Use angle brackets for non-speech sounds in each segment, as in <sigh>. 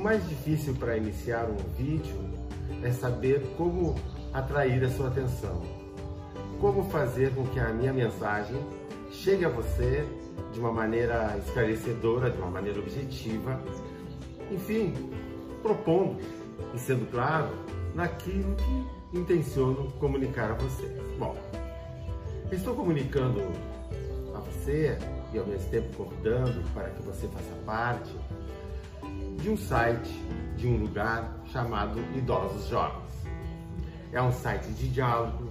mais difícil para iniciar um vídeo é saber como atrair a sua atenção. Como fazer com que a minha mensagem chegue a você de uma maneira esclarecedora, de uma maneira objetiva, enfim, propondo e sendo claro naquilo que intenciono comunicar a você. Bom, estou comunicando a você e ao mesmo tempo convidando para que você faça parte de um site, de um lugar chamado Idosos Jovens. É um site de diálogo,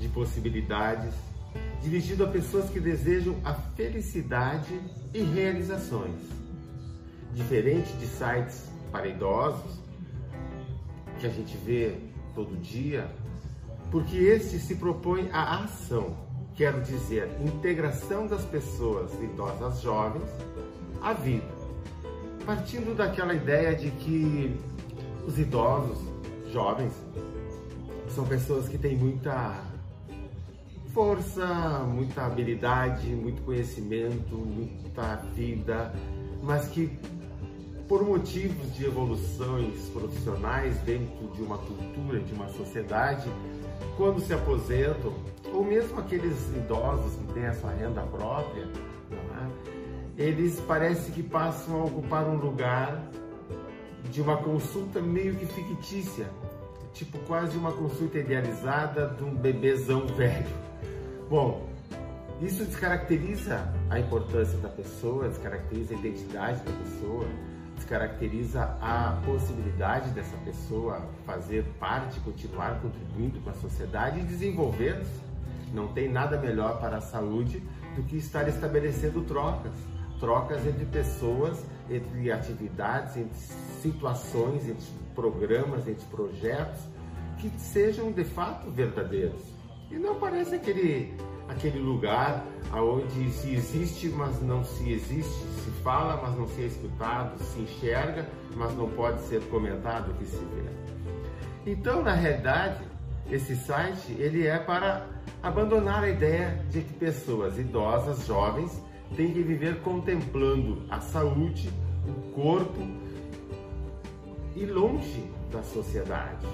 de possibilidades, dirigido a pessoas que desejam a felicidade e realizações. Diferente de sites para idosos, que a gente vê todo dia, porque este se propõe a ação, quero dizer, integração das pessoas idosas jovens à vida partindo daquela ideia de que os idosos, jovens, são pessoas que têm muita força, muita habilidade, muito conhecimento, muita vida, mas que por motivos de evoluções profissionais dentro de uma cultura, de uma sociedade, quando se aposentam, ou mesmo aqueles idosos que têm a sua renda própria, eles parece que passam a ocupar um lugar de uma consulta meio que fictícia, tipo quase uma consulta idealizada de um bebezão <laughs> velho. Bom, isso descaracteriza a importância da pessoa, descaracteriza a identidade da pessoa, descaracteriza a possibilidade dessa pessoa fazer parte, continuar contribuindo com a sociedade e desenvolver-se. Não tem nada melhor para a saúde do que estar estabelecendo trocas trocas entre pessoas, entre atividades, entre situações, entre programas, entre projetos que sejam de fato verdadeiros. E não parece aquele, aquele lugar onde se existe, mas não se existe, se fala, mas não se é escutado, se enxerga, mas não pode ser comentado o que se vê. Então, na realidade, esse site ele é para abandonar a ideia de que pessoas idosas, jovens, tem que viver contemplando a saúde, o corpo e longe da sociedade.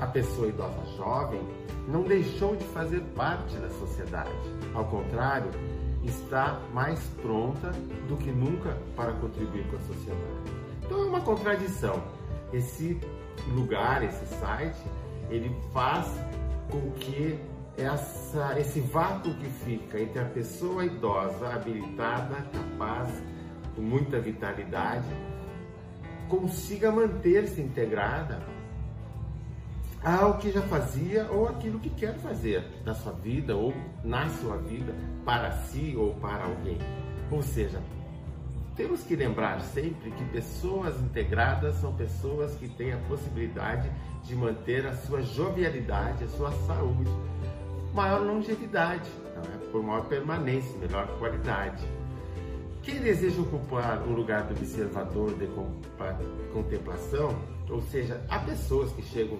A pessoa idosa jovem não deixou de fazer parte da sociedade. Ao contrário, está mais pronta do que nunca para contribuir com a sociedade. Então é uma contradição. Esse lugar, esse site, ele faz com que essa, esse vácuo que fica entre a pessoa idosa, habilitada, capaz, com muita vitalidade, consiga manter-se integrada ao que já fazia ou aquilo que quer fazer na sua vida ou na sua vida, para si ou para alguém. Ou seja, temos que lembrar sempre que pessoas integradas são pessoas que têm a possibilidade de manter a sua jovialidade, a sua saúde, maior longevidade, é? por maior permanência, melhor qualidade. Quem deseja ocupar o lugar do observador de contemplação, ou seja, há pessoas que chegam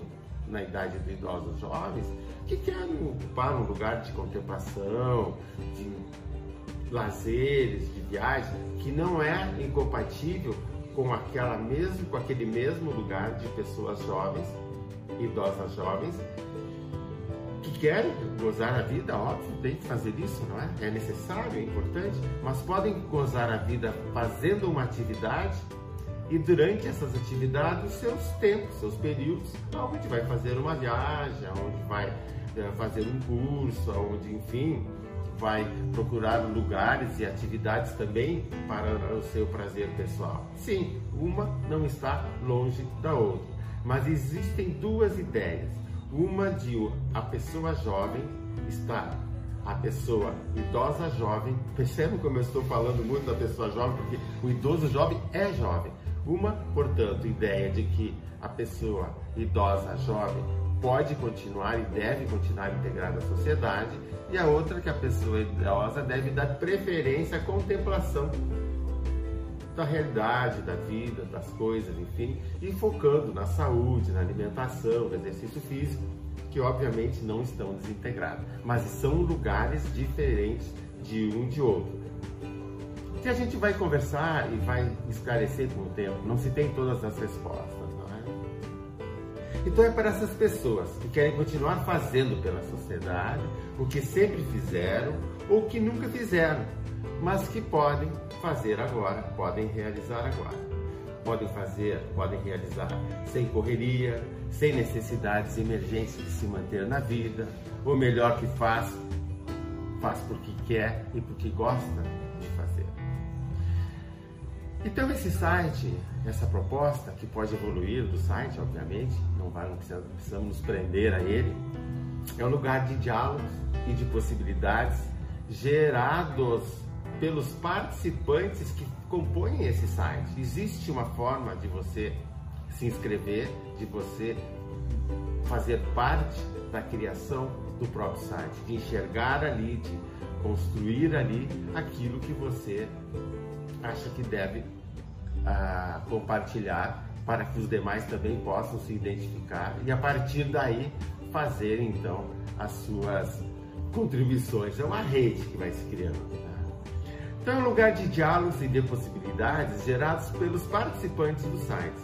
na idade dos idosos jovens que querem ocupar um lugar de contemplação, de lazeres, de viagem, que não é incompatível com aquela mesmo, com aquele mesmo lugar de pessoas jovens, idosas jovens, que querem gozar a vida, óbvio, tem que fazer isso, não é? É necessário, é importante, mas podem gozar a vida fazendo uma atividade e durante essas atividades, seus tempos, seus períodos, onde vai fazer uma viagem, onde vai eh, fazer um curso, onde, enfim, vai procurar lugares e atividades também para o seu prazer pessoal. Sim, uma não está longe da outra, mas existem duas ideias uma de a pessoa jovem está a pessoa idosa jovem. Percebem como eu estou falando muito da pessoa jovem, porque o idoso jovem é jovem. Uma, portanto, ideia de que a pessoa idosa jovem pode continuar e deve continuar integrada à sociedade, e a outra que a pessoa idosa deve dar preferência à contemplação da realidade, da vida, das coisas, enfim, e focando na saúde, na alimentação, no exercício físico, que obviamente não estão desintegrados, mas são lugares diferentes de um de outro. que a gente vai conversar e vai esclarecer com o tempo. Não se tem todas as respostas, não é? Então é para essas pessoas que querem continuar fazendo pela sociedade o que sempre fizeram ou que nunca fizeram, mas que podem fazer agora, podem realizar agora. Podem fazer, podem realizar sem correria, sem necessidades emergentes de se manter na vida, ou melhor que faz, faz porque quer e porque gosta de fazer. Então esse site, essa proposta que pode evoluir do site, obviamente, não precisamos, precisamos nos prender a ele, é um lugar de diálogos e de possibilidades gerados pelos participantes que compõem esse site. Existe uma forma de você se inscrever, de você fazer parte da criação do próprio site, de enxergar ali, de construir ali aquilo que você acha que deve uh, compartilhar para que os demais também possam se identificar e a partir daí fazer então as suas contribuições. É uma rede que vai se criando. Né? Então é um lugar de diálogos e de possibilidades gerados pelos participantes do site.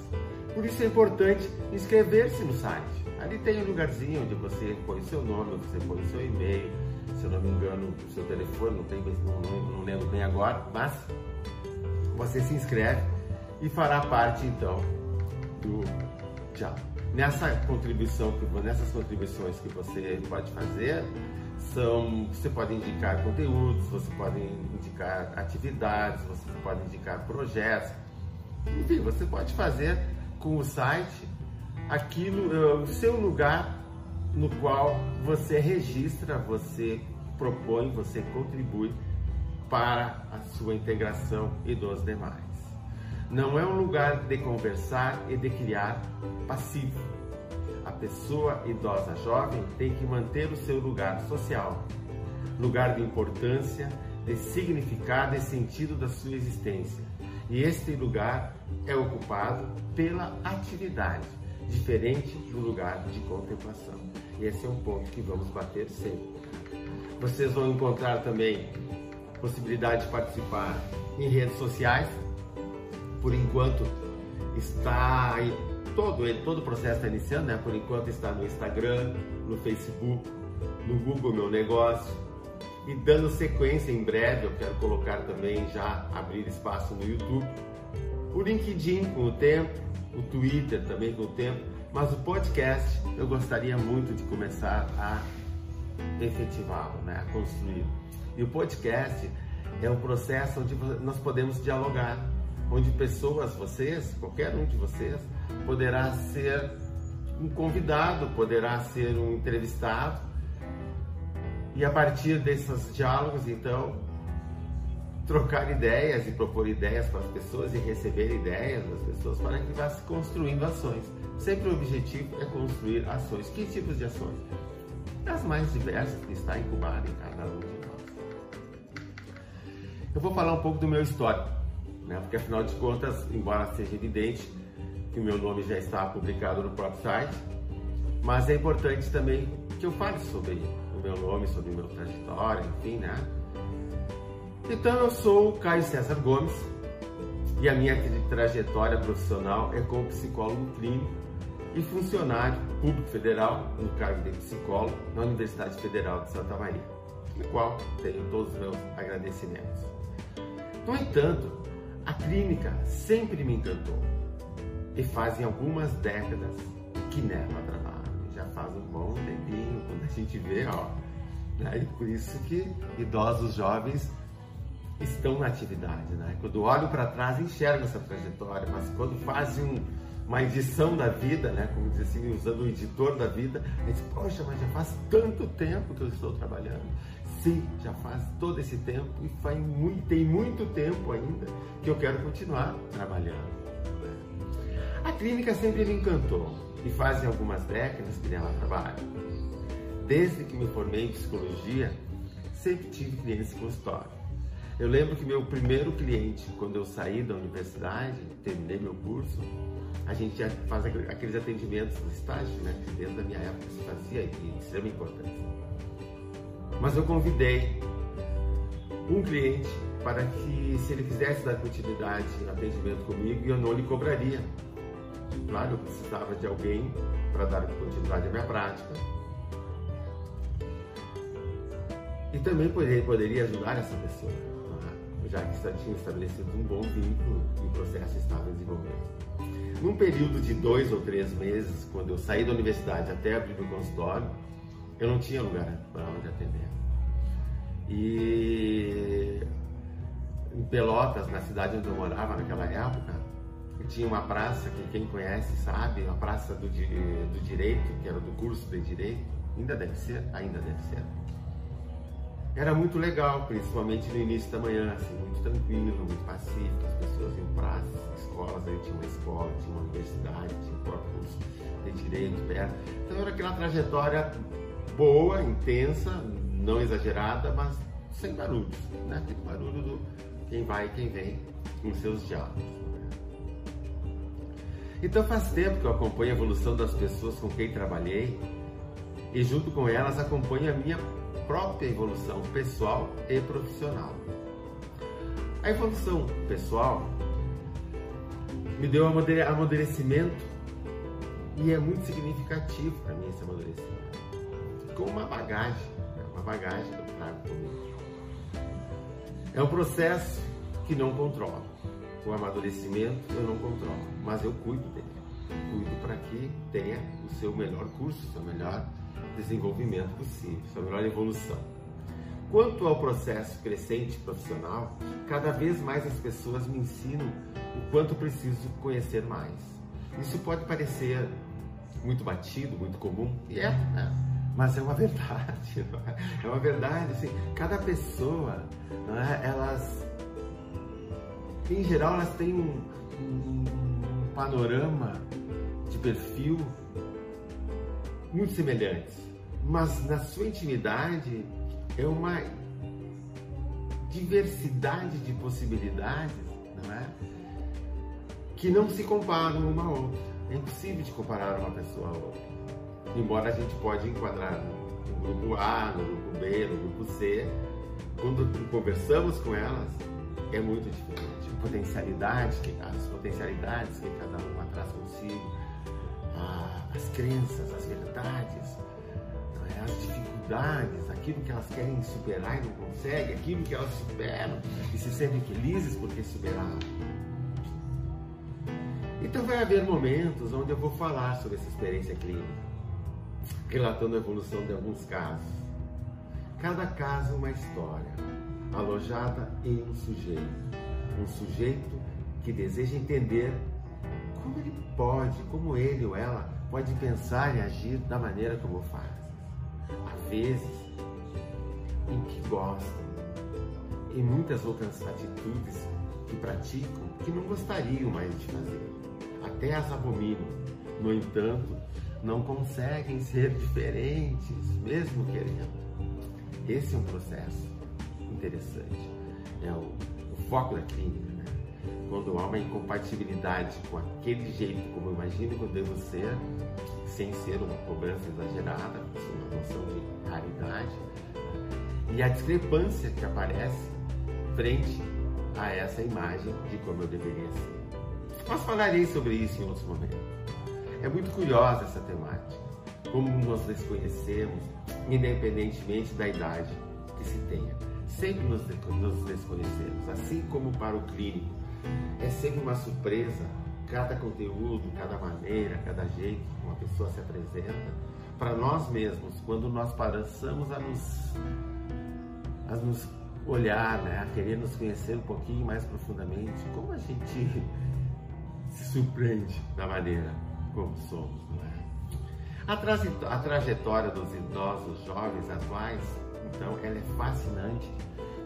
Por isso é importante inscrever-se no site. Ali tem um lugarzinho onde você põe seu nome, você põe seu e-mail, se eu não me engano, seu telefone, não, tem, não, não, não lembro bem agora, mas você se inscreve e fará parte então do diálogo. Nessa contribuição, nessas contribuições que você pode fazer, são, você pode indicar conteúdos, você pode indicar atividades, você pode indicar projetos, enfim, você pode fazer com o site aquilo, eh, o seu lugar no qual você registra, você propõe, você contribui para a sua integração e dos demais. Não é um lugar de conversar e de criar passivo. A pessoa idosa jovem tem que manter o seu lugar social, lugar de importância, de significado e sentido da sua existência. E este lugar é ocupado pela atividade, diferente do lugar de contemplação. E esse é um ponto que vamos bater sempre. Vocês vão encontrar também possibilidade de participar em redes sociais. Por enquanto está todo ele, todo o processo está iniciando, né? Por enquanto está no Instagram, no Facebook, no Google Meu Negócio e dando sequência em breve, eu quero colocar também já abrir espaço no YouTube, o LinkedIn com o tempo, o Twitter também com o tempo, mas o podcast eu gostaria muito de começar a efetivá-lo, né? a construí-lo. E o podcast é um processo onde nós podemos dialogar, onde pessoas, vocês, qualquer um de vocês, poderá ser um convidado, poderá ser um entrevistado, e a partir desses diálogos, então, trocar ideias e propor ideias para as pessoas e receber ideias das pessoas para que vá se construindo ações. Sempre o objetivo é construir ações. Que tipos de ações? As mais diversas que está incubada em cada um de nós. Eu vou falar um pouco do meu histórico, né? porque afinal de contas, embora seja evidente que o meu nome já está publicado no próprio site, mas é importante também que eu fale sobre o meu nome, sobre o meu trajetória, enfim, né? Então eu sou o Caio César Gomes e a minha trajetória profissional é como psicólogo clínico e funcionário público federal no cargo de psicólogo na Universidade Federal de Santa Maria, no qual tenho todos os meus agradecimentos. No entanto, a clínica sempre me encantou e fazem algumas décadas que nela trabalho. Já faz um bom tempinho quando a gente vê, ó. Né? E por isso que idosos jovens estão na atividade, né? Quando olham para trás, enxergam essa trajetória, mas quando fazem um, uma edição da vida, né? Como diz assim, usando o editor da vida, a gente, poxa, mas já faz tanto tempo que eu estou trabalhando. Sim, já faz todo esse tempo e faz muito, tem muito tempo ainda que eu quero continuar trabalhando. Né? A clínica sempre me encantou e fazem algumas décadas que nela trabalho. Desde que me formei em psicologia, sempre tive clientes em consultório eu lembro que meu primeiro cliente, quando eu saí da universidade, terminei meu curso, a gente já faz aqueles atendimentos do estágio, né? Que desde a minha época se fazia e de extrema importância. Mas eu convidei um cliente para que, se ele quisesse dar continuidade no atendimento comigo, eu não lhe cobraria. Claro, eu precisava de alguém para dar continuidade à minha prática. E também poderia, poderia ajudar essa pessoa, é? já que tinha estabelecido um bom vínculo e o processo estava desenvolvendo. Num período de dois ou três meses, quando eu saí da universidade até abrir o consultório, eu não tinha lugar para onde atender. E em Pelotas, na cidade onde eu morava naquela época, tinha uma praça que quem conhece sabe, a praça do, do direito, que era do curso de direito, ainda deve ser, ainda deve ser. Era muito legal, principalmente no início da manhã, assim, muito tranquilo, muito pacífico, as pessoas iam praças, escolas, aí tinha uma escola, tinha uma universidade, tinha próprio curso de direito perto. Então era aquela trajetória boa, intensa, não exagerada, mas sem barulhos, né? Aquele barulho do quem vai e quem vem com seus diálogos. Então faz tempo que eu acompanho a evolução das pessoas com quem trabalhei e junto com elas acompanho a minha própria evolução pessoal e profissional. A evolução pessoal me deu amadurecimento e é muito significativo para mim esse amadurecimento. Com uma bagagem, né? uma bagagem que eu trago comigo. É um processo que não controlo. O amadurecimento eu não controlo, mas eu cuido dele. Cuido para que tenha o seu melhor curso, o seu melhor desenvolvimento possível, a sua melhor evolução. Quanto ao processo crescente profissional, cada vez mais as pessoas me ensinam o quanto preciso conhecer mais. Isso pode parecer muito batido, muito comum, e é, é mas é uma <laughs> verdade, é? uma verdade. Assim, cada pessoa, é? elas, em geral, elas têm um, um, um panorama de perfil muito semelhantes, mas na sua intimidade é uma diversidade de possibilidades, não é? Que não se comparam uma a outra. É impossível de comparar uma pessoa a outra embora a gente pode enquadrar no grupo A, no grupo B, no grupo C, quando conversamos com elas, é muito diferente. Potencialidades, as potencialidades que cada uma traz consigo, as crenças, as verdades, é? as dificuldades, aquilo que elas querem superar e não conseguem, aquilo que elas superam e se sentem felizes porque superaram. Então vai haver momentos onde eu vou falar sobre essa experiência clínica relatando a evolução de alguns casos. Cada caso uma história, alojada em um sujeito. Um sujeito que deseja entender como ele pode, como ele ou ela pode pensar e agir da maneira como faz. Há vezes em que gostam, e muitas outras atitudes que praticam que não gostariam mais de fazer. Até as abominam. No entanto, não conseguem ser diferentes, mesmo querendo. Esse é um processo interessante. É o, o foco da clínica, né? Quando há uma incompatibilidade com aquele jeito como eu imagino que eu devo ser, sem ser uma cobrança exagerada, uma noção de raridade, e a discrepância que aparece frente a essa imagem de como eu deveria ser. Mas falarei sobre isso em outros momentos. É muito curiosa essa temática, como nós desconhecemos, independentemente da idade que se tenha. Sempre nos, nos desconhecemos, assim como para o clínico. É sempre uma surpresa cada conteúdo, cada maneira, cada jeito que uma pessoa se apresenta para nós mesmos, quando nós passamos a nos, a nos olhar, né? a querer nos conhecer um pouquinho mais profundamente, como a gente <laughs> se surpreende da maneira como somos, não é? A, a trajetória dos idosos jovens atuais, então, ela é fascinante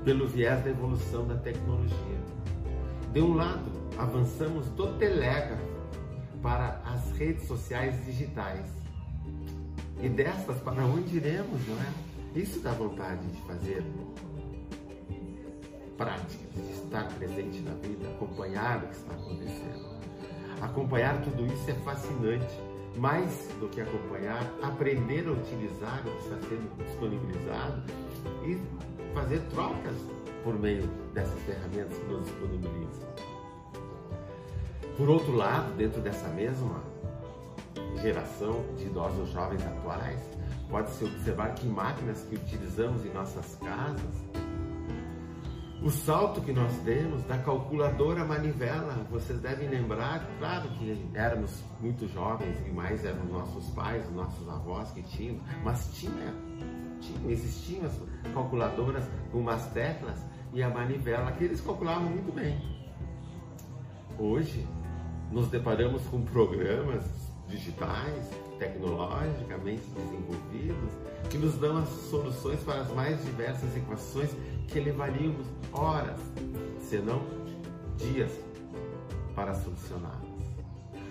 pelo viés da evolução da tecnologia. De um lado, avançamos do telégrafo para as redes sociais digitais. E destas, para onde iremos, não é? Isso dá vontade de fazer práticas, de estar presente na vida, acompanhar o que está acontecendo. Acompanhar tudo isso é fascinante. Mais do que acompanhar, aprender a utilizar o que está sendo disponibilizado e fazer trocas por meio dessas ferramentas que nos disponibilizam. Por outro lado, dentro dessa mesma geração de idosos jovens atuais, pode-se observar que máquinas que utilizamos em nossas casas, o salto que nós demos da calculadora manivela, vocês devem lembrar, claro que éramos muito jovens e mais eram nossos pais, nossos avós que tinham, mas tinha, tinha existiam as calculadoras com umas teclas e a manivela que eles calculavam muito bem. Hoje, nos deparamos com programas digitais, tecnologicamente desenvolvidos, que nos dão as soluções para as mais diversas equações que levaríamos horas, se não dias, para solucioná-las.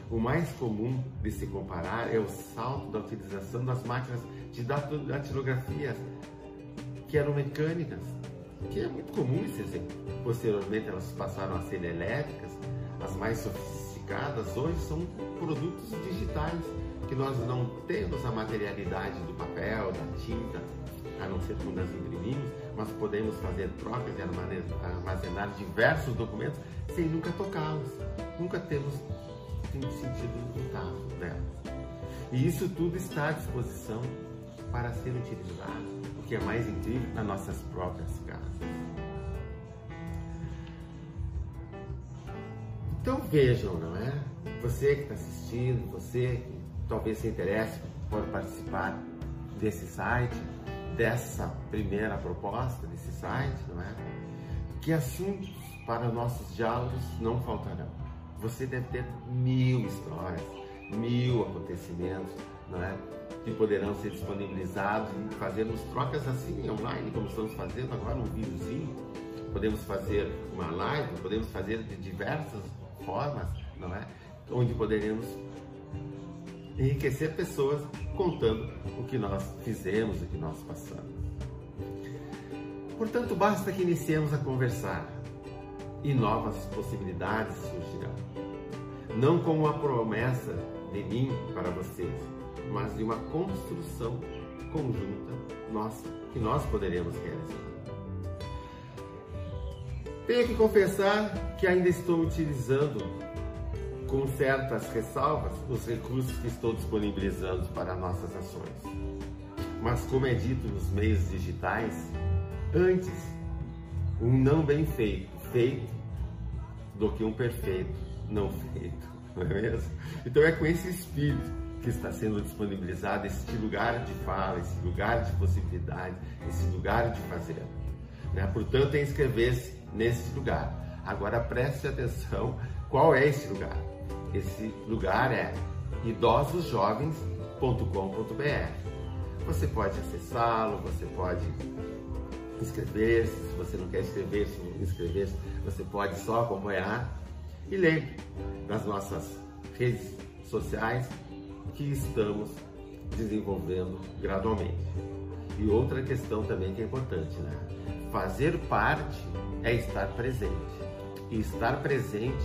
O mais comum de se comparar é o salto da utilização das máquinas de datilografia, que eram mecânicas, que é muito comum esse exemplo. Posteriormente, elas passaram a ser elétricas, as mais sofisticadas hoje são produtos digitais, que nós não temos a materialidade do papel, da tinta, a não ser quando as imprimimos, mas podemos fazer trocas e armazenar diversos documentos sem nunca tocá-los. Nunca temos sentido o contato delas. E isso tudo está à disposição para ser utilizado, o que é mais incrível, nas nossas próprias casas. Então vejam, não é? Você que está assistindo, você que talvez se interesse por participar desse site, dessa primeira proposta desse site, não é? Que assuntos para nossos diálogos não faltarão. Você deve ter mil histórias, mil acontecimentos, não é? Que poderão ser disponibilizados e fazermos trocas assim online, como estamos fazendo agora, um videozinho. Podemos fazer uma live, podemos fazer de diversas formas, não é? Onde poderemos enriquecer pessoas contando o que nós fizemos, o que nós passamos. Portanto, basta que iniciemos a conversar e novas possibilidades surgirão. Não com uma promessa de mim para vocês, mas de uma construção conjunta nossa que nós poderemos realizar. Tenho que confessar que ainda estou utilizando com certas ressalvas, os recursos que estou disponibilizando para nossas ações. Mas, como é dito nos meios digitais, antes um não bem feito, feito, do que um perfeito não feito, <laughs> não é mesmo? Então é com esse espírito que está sendo disponibilizado este lugar de fala, esse lugar de possibilidade, esse lugar de fazer. Né? Portanto, inscrever-se nesse lugar. Agora preste atenção qual é esse lugar. Esse lugar é idososjovens.com.br. Você pode acessá-lo, você pode inscrever-se, se você não quer inscrever-se, inscrever-se, você pode só acompanhar. E lembre das nossas redes sociais que estamos desenvolvendo gradualmente. E outra questão também que é importante, né? Fazer parte é estar presente. E estar presente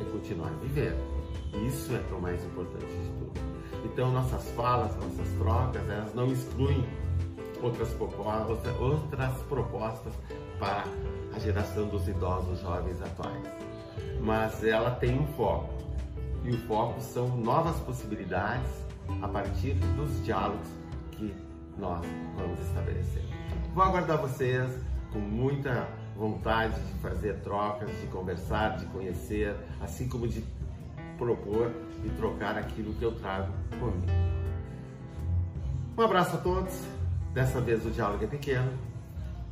é continuar vivendo. Isso é, o mais importante de tudo. Então, nossas falas, nossas trocas, elas não excluem outras propostas, outras propostas para a geração dos idosos jovens atuais. Mas ela tem um foco. E o foco são novas possibilidades a partir dos diálogos que nós vamos estabelecer. Vou aguardar vocês com muita vontade de fazer trocas, de conversar, de conhecer, assim como de propor e trocar aquilo que eu trago comigo. Um abraço a todos. Dessa vez o diálogo é pequeno,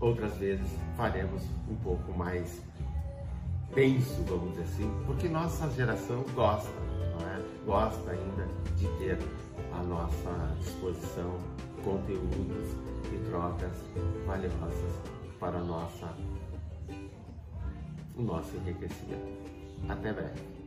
outras vezes faremos um pouco mais denso, vamos dizer assim, porque nossa geração gosta, é? Gosta ainda de ter à nossa disposição conteúdos e trocas valiosas para nossa, o nosso enriquecimento. Até breve.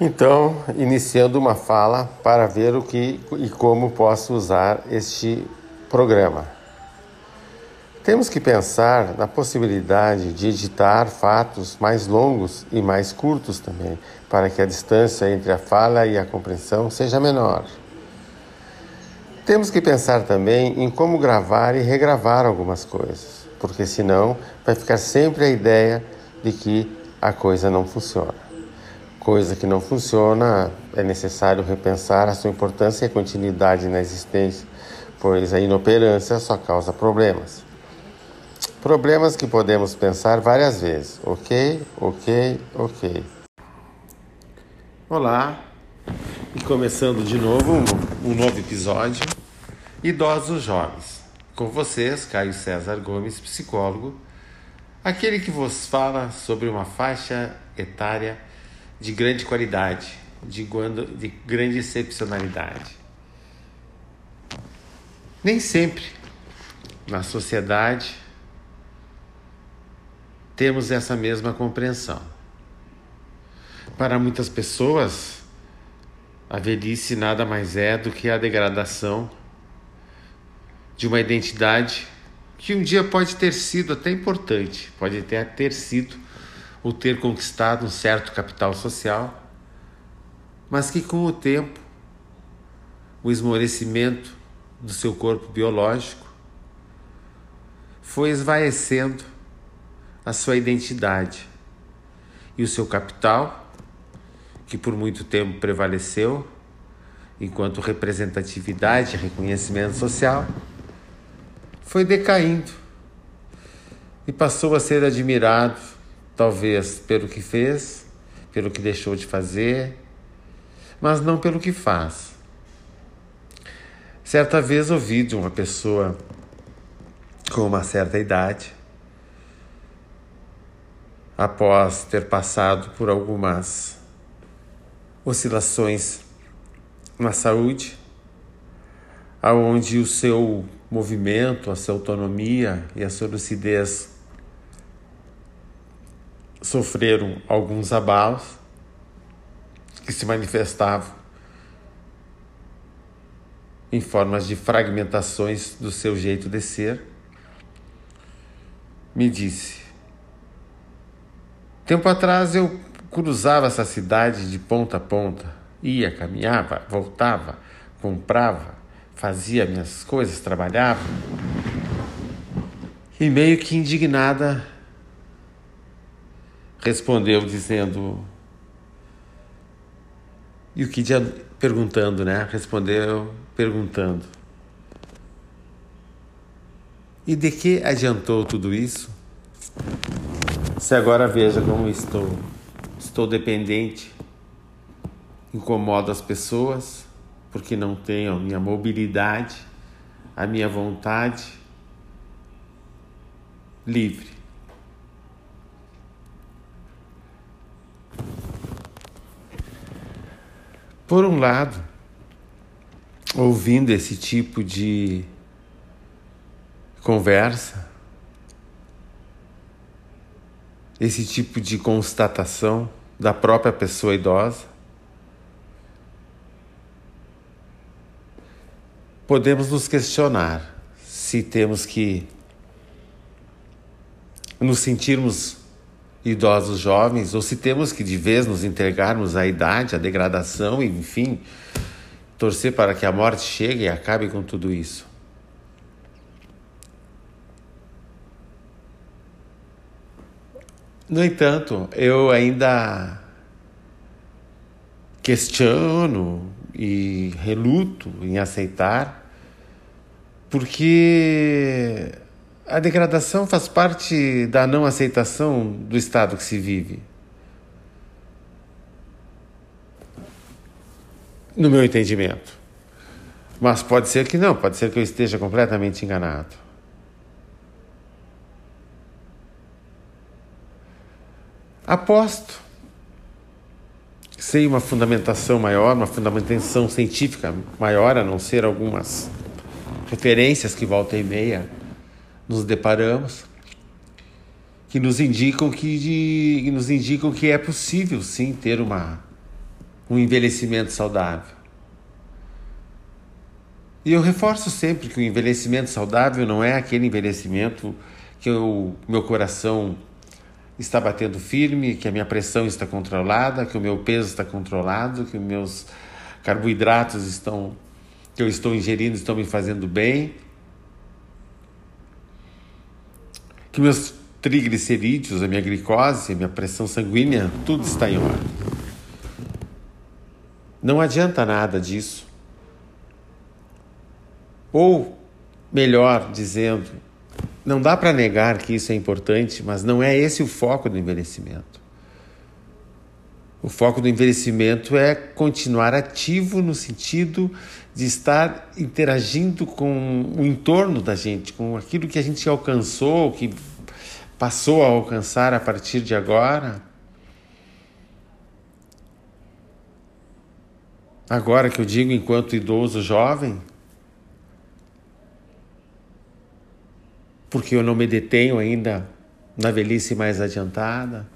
Então, iniciando uma fala para ver o que e como posso usar este programa. Temos que pensar na possibilidade de editar fatos mais longos e mais curtos também, para que a distância entre a fala e a compreensão seja menor. Temos que pensar também em como gravar e regravar algumas coisas, porque senão vai ficar sempre a ideia de que a coisa não funciona. Coisa que não funciona, é necessário repensar a sua importância e continuidade na existência, pois a inoperância só causa problemas. Problemas que podemos pensar várias vezes. Ok, ok, ok. Olá, e começando de novo um, um novo episódio. Idosos Jovens. Com vocês, Caio César Gomes, psicólogo, aquele que vos fala sobre uma faixa etária de grande qualidade, de, de grande excepcionalidade. Nem sempre na sociedade temos essa mesma compreensão. Para muitas pessoas, a velhice nada mais é do que a degradação de uma identidade que um dia pode ter sido até importante, pode até ter sido ou ter conquistado um certo capital social, mas que com o tempo, o esmorecimento do seu corpo biológico foi esvaecendo a sua identidade e o seu capital, que por muito tempo prevaleceu enquanto representatividade e reconhecimento social, foi decaindo e passou a ser admirado, talvez pelo que fez, pelo que deixou de fazer, mas não pelo que faz. Certa vez ouvi de uma pessoa com uma certa idade, após ter passado por algumas oscilações na saúde, aonde o seu movimento, a sua autonomia e a sua lucidez sofreram alguns abalos que se manifestavam em formas de fragmentações do seu jeito de ser, me disse: Tempo atrás eu cruzava essa cidade de ponta a ponta, ia, caminhava, voltava, comprava, fazia minhas coisas, trabalhava. E meio que indignada, respondeu dizendo. E o que perguntando, né? Respondeu perguntando. E de que adiantou tudo isso? Se agora veja como estou. Estou dependente, incomodo as pessoas, porque não tenho a minha mobilidade, a minha vontade livre. Por um lado, ouvindo esse tipo de conversa, esse tipo de constatação da própria pessoa idosa, podemos nos questionar se temos que nos sentirmos idosos jovens ou se temos que de vez nos entregarmos à idade, à degradação, enfim, torcer para que a morte chegue e acabe com tudo isso. No entanto, eu ainda questiono e reluto em aceitar porque a degradação faz parte da não aceitação do estado que se vive. No meu entendimento. Mas pode ser que não, pode ser que eu esteja completamente enganado. Aposto, sem uma fundamentação maior, uma fundamentação científica maior, a não ser algumas referências que volta e meia nos deparamos, que nos indicam que, de, que nos indicam que é possível sim ter uma, um envelhecimento saudável. E eu reforço sempre que o envelhecimento saudável não é aquele envelhecimento que o meu coração está batendo firme, que a minha pressão está controlada, que o meu peso está controlado, que os meus carboidratos estão que eu estou ingerindo estão me fazendo bem, que meus triglicerídeos, a minha glicose, a minha pressão sanguínea, tudo está em ordem. Não adianta nada disso. Ou, melhor dizendo, não dá para negar que isso é importante, mas não é esse o foco do envelhecimento. O foco do envelhecimento é continuar ativo no sentido de estar interagindo com o entorno da gente, com aquilo que a gente alcançou, que passou a alcançar a partir de agora. Agora que eu digo enquanto idoso jovem, porque eu não me detenho ainda na velhice mais adiantada.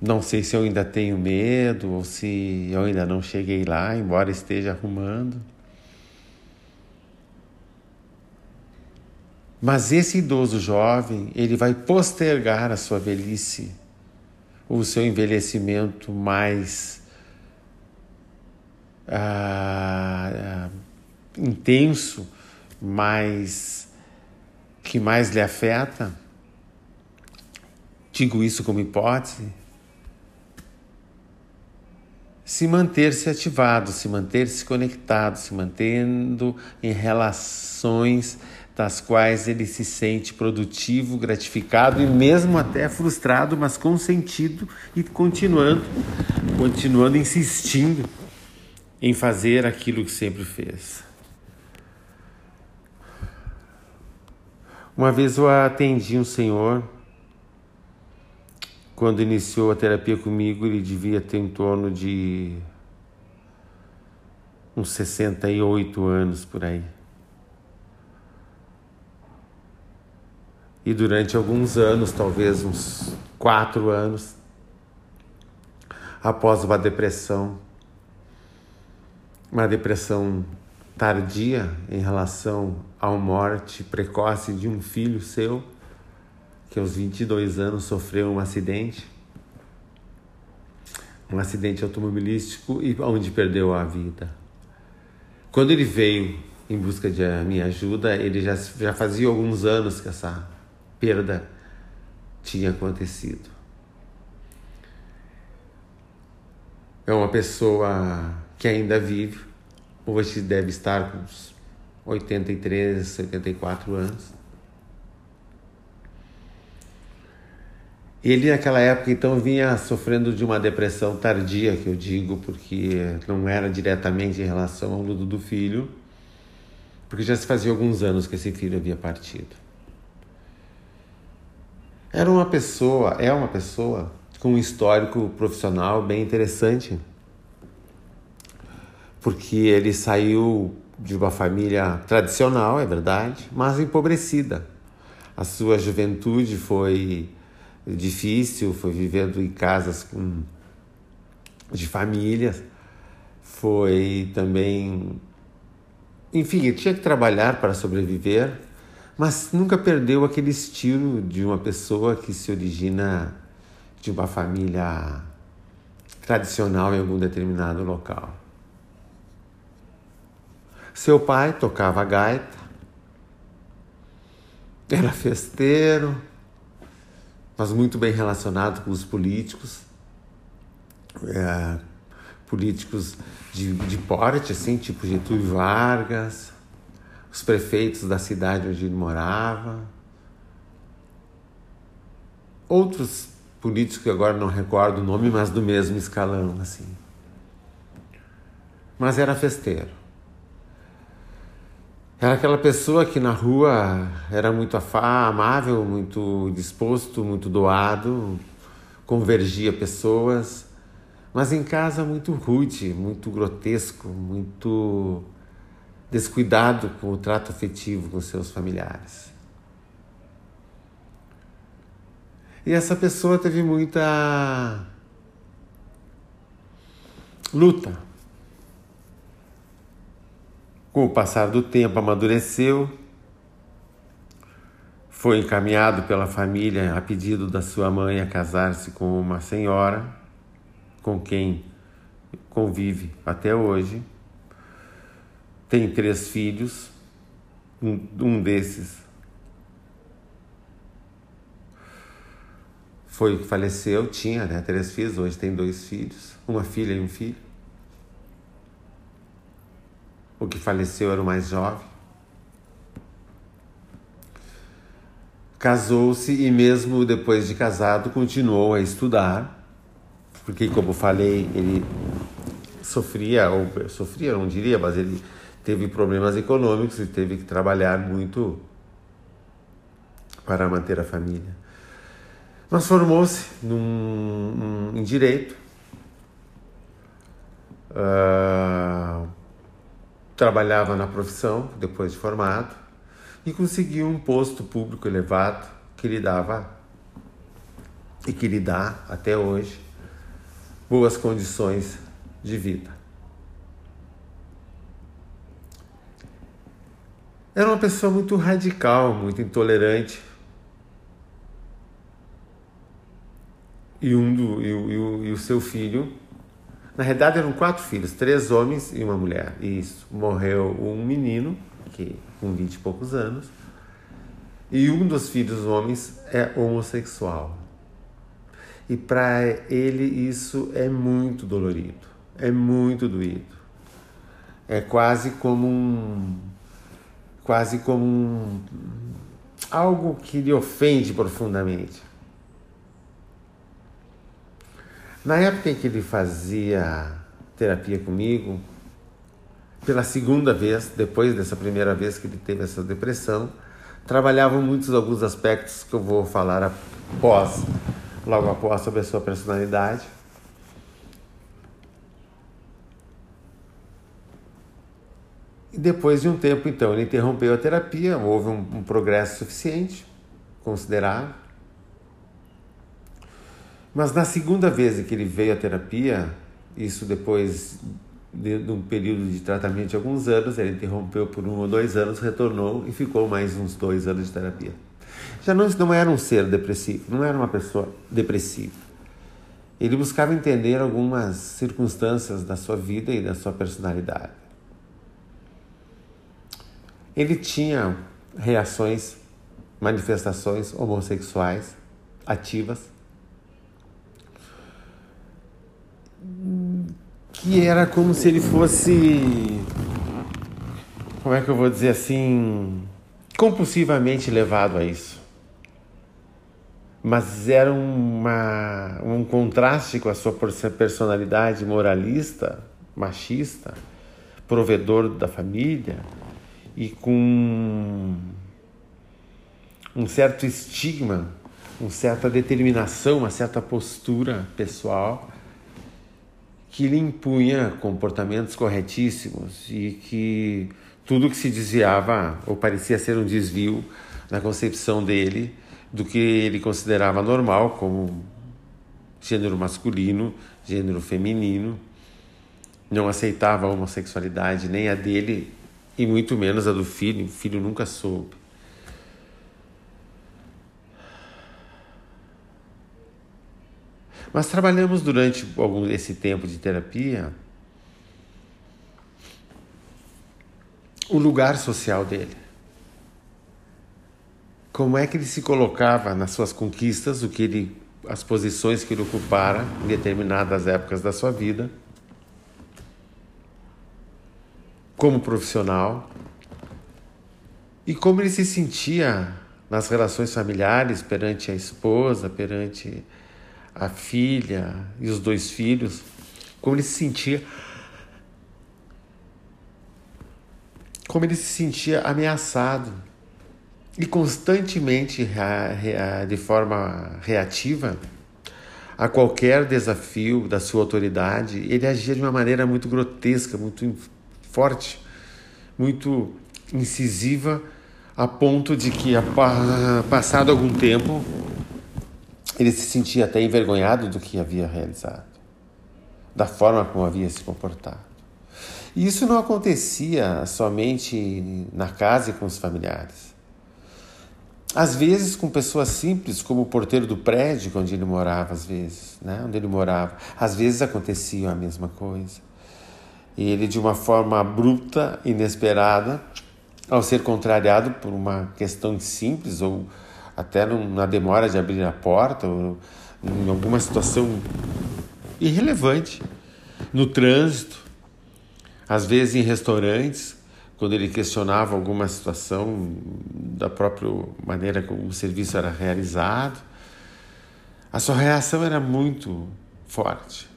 Não sei se eu ainda tenho medo ou se eu ainda não cheguei lá, embora esteja arrumando. Mas esse idoso jovem, ele vai postergar a sua velhice, o seu envelhecimento mais ah, ah, intenso, mais que mais lhe afeta. Digo isso como hipótese, se manter-se ativado, se manter-se conectado, se mantendo em relações das quais ele se sente produtivo, gratificado e mesmo até frustrado, mas com sentido e continuando, continuando insistindo em fazer aquilo que sempre fez. Uma vez eu atendi um senhor quando iniciou a terapia comigo, ele devia ter em torno de uns 68 anos por aí. E durante alguns anos, talvez uns quatro anos, após uma depressão, uma depressão tardia em relação à morte precoce de um filho seu, que aos 22 anos sofreu um acidente, um acidente automobilístico e onde perdeu a vida. Quando ele veio em busca de minha ajuda, ele já, já fazia alguns anos que essa perda tinha acontecido. É uma pessoa que ainda vive, hoje deve estar com uns 83, 84 anos. Ele naquela época então vinha sofrendo de uma depressão tardia, que eu digo, porque não era diretamente em relação ao luto do filho, porque já se fazia alguns anos que esse filho havia partido. Era uma pessoa, é uma pessoa com um histórico profissional bem interessante, porque ele saiu de uma família tradicional, é verdade, mas empobrecida. A sua juventude foi difícil, foi vivendo em casas com, de famílias, foi também. Enfim, tinha que trabalhar para sobreviver, mas nunca perdeu aquele estilo de uma pessoa que se origina de uma família tradicional em algum determinado local. Seu pai tocava gaita, era festeiro, mas muito bem relacionado com os políticos, é, políticos de, de porte, assim, tipo Getúlio Vargas, os prefeitos da cidade onde ele morava, outros políticos que agora não recordo o nome, mas do mesmo escalão, assim. Mas era festeiro. Era aquela pessoa que na rua era muito amável, muito disposto, muito doado, convergia pessoas, mas em casa muito rude, muito grotesco, muito descuidado com o trato afetivo com seus familiares. E essa pessoa teve muita luta Com o passar do tempo, amadureceu, foi encaminhado pela família a pedido da sua mãe a casar-se com uma senhora com quem convive até hoje. Tem três filhos, um desses foi faleceu, tinha né, três filhos, hoje tem dois filhos, uma filha e um filho. O que faleceu era o mais jovem. Casou-se e, mesmo depois de casado, continuou a estudar, porque, como falei, ele sofria, ou sofria, não diria, mas ele teve problemas econômicos e teve que trabalhar muito para manter a família. Mas formou-se em direito, uh, trabalhava na profissão depois de formado e conseguiu um posto público elevado que lhe dava e que lhe dá até hoje boas condições de vida. Era uma pessoa muito radical, muito intolerante, e, um do, e, e, e o seu filho. Na realidade eram quatro filhos, três homens e uma mulher. Isso. Morreu um menino, que com vinte e poucos anos, e um dos filhos homens é homossexual. E para ele isso é muito dolorido, é muito doído. É quase como um quase como um, algo que lhe ofende profundamente. Na época em que ele fazia terapia comigo, pela segunda vez, depois dessa primeira vez que ele teve essa depressão, trabalhavam muitos alguns aspectos que eu vou falar após, logo após sobre a sua personalidade. E depois de um tempo, então, ele interrompeu a terapia, houve um, um progresso suficiente, considerável. Mas na segunda vez que ele veio à terapia, isso depois de, um período de tratamento de alguns anos, ele interrompeu por um ou dois anos, retornou e ficou mais uns dois anos de terapia. Já não, não era um ser depressivo, não era uma pessoa depressiva. Ele buscava entender algumas circunstâncias da sua vida e da sua personalidade. Ele tinha reações, manifestações homossexuais ativas que era como se ele fosse. Como é que eu vou dizer assim? Compulsivamente levado a isso. Mas era uma, um contraste com a sua personalidade moralista, machista, provedor da família e com um certo estigma, uma certa determinação, uma certa postura pessoal que lhe impunha comportamentos corretíssimos e que tudo que se desviava ou parecia ser um desvio na concepção dele do que ele considerava normal como gênero masculino, gênero feminino, não aceitava a homossexualidade nem a dele e muito menos a do filho, o filho nunca soube. Mas trabalhamos durante algum esse tempo de terapia o lugar social dele. Como é que ele se colocava nas suas conquistas, o que ele, as posições que ele ocupara em determinadas épocas da sua vida, como profissional, e como ele se sentia nas relações familiares perante a esposa, perante a filha e os dois filhos, como ele se sentia. Como ele se sentia ameaçado e constantemente, de forma reativa, a qualquer desafio da sua autoridade, ele agia de uma maneira muito grotesca, muito forte, muito incisiva, a ponto de que, passado algum tempo, ele se sentia até envergonhado do que havia realizado, da forma como havia se comportado. E isso não acontecia somente na casa e com os familiares. Às vezes com pessoas simples, como o porteiro do prédio onde ele morava, às vezes, né? onde ele morava. Às vezes acontecia a mesma coisa. E ele, de uma forma abrupta, inesperada, ao ser contrariado por uma questão simples ou até na demora de abrir a porta ou em alguma situação irrelevante, no trânsito, às vezes em restaurantes, quando ele questionava alguma situação da própria maneira como o serviço era realizado, a sua reação era muito forte.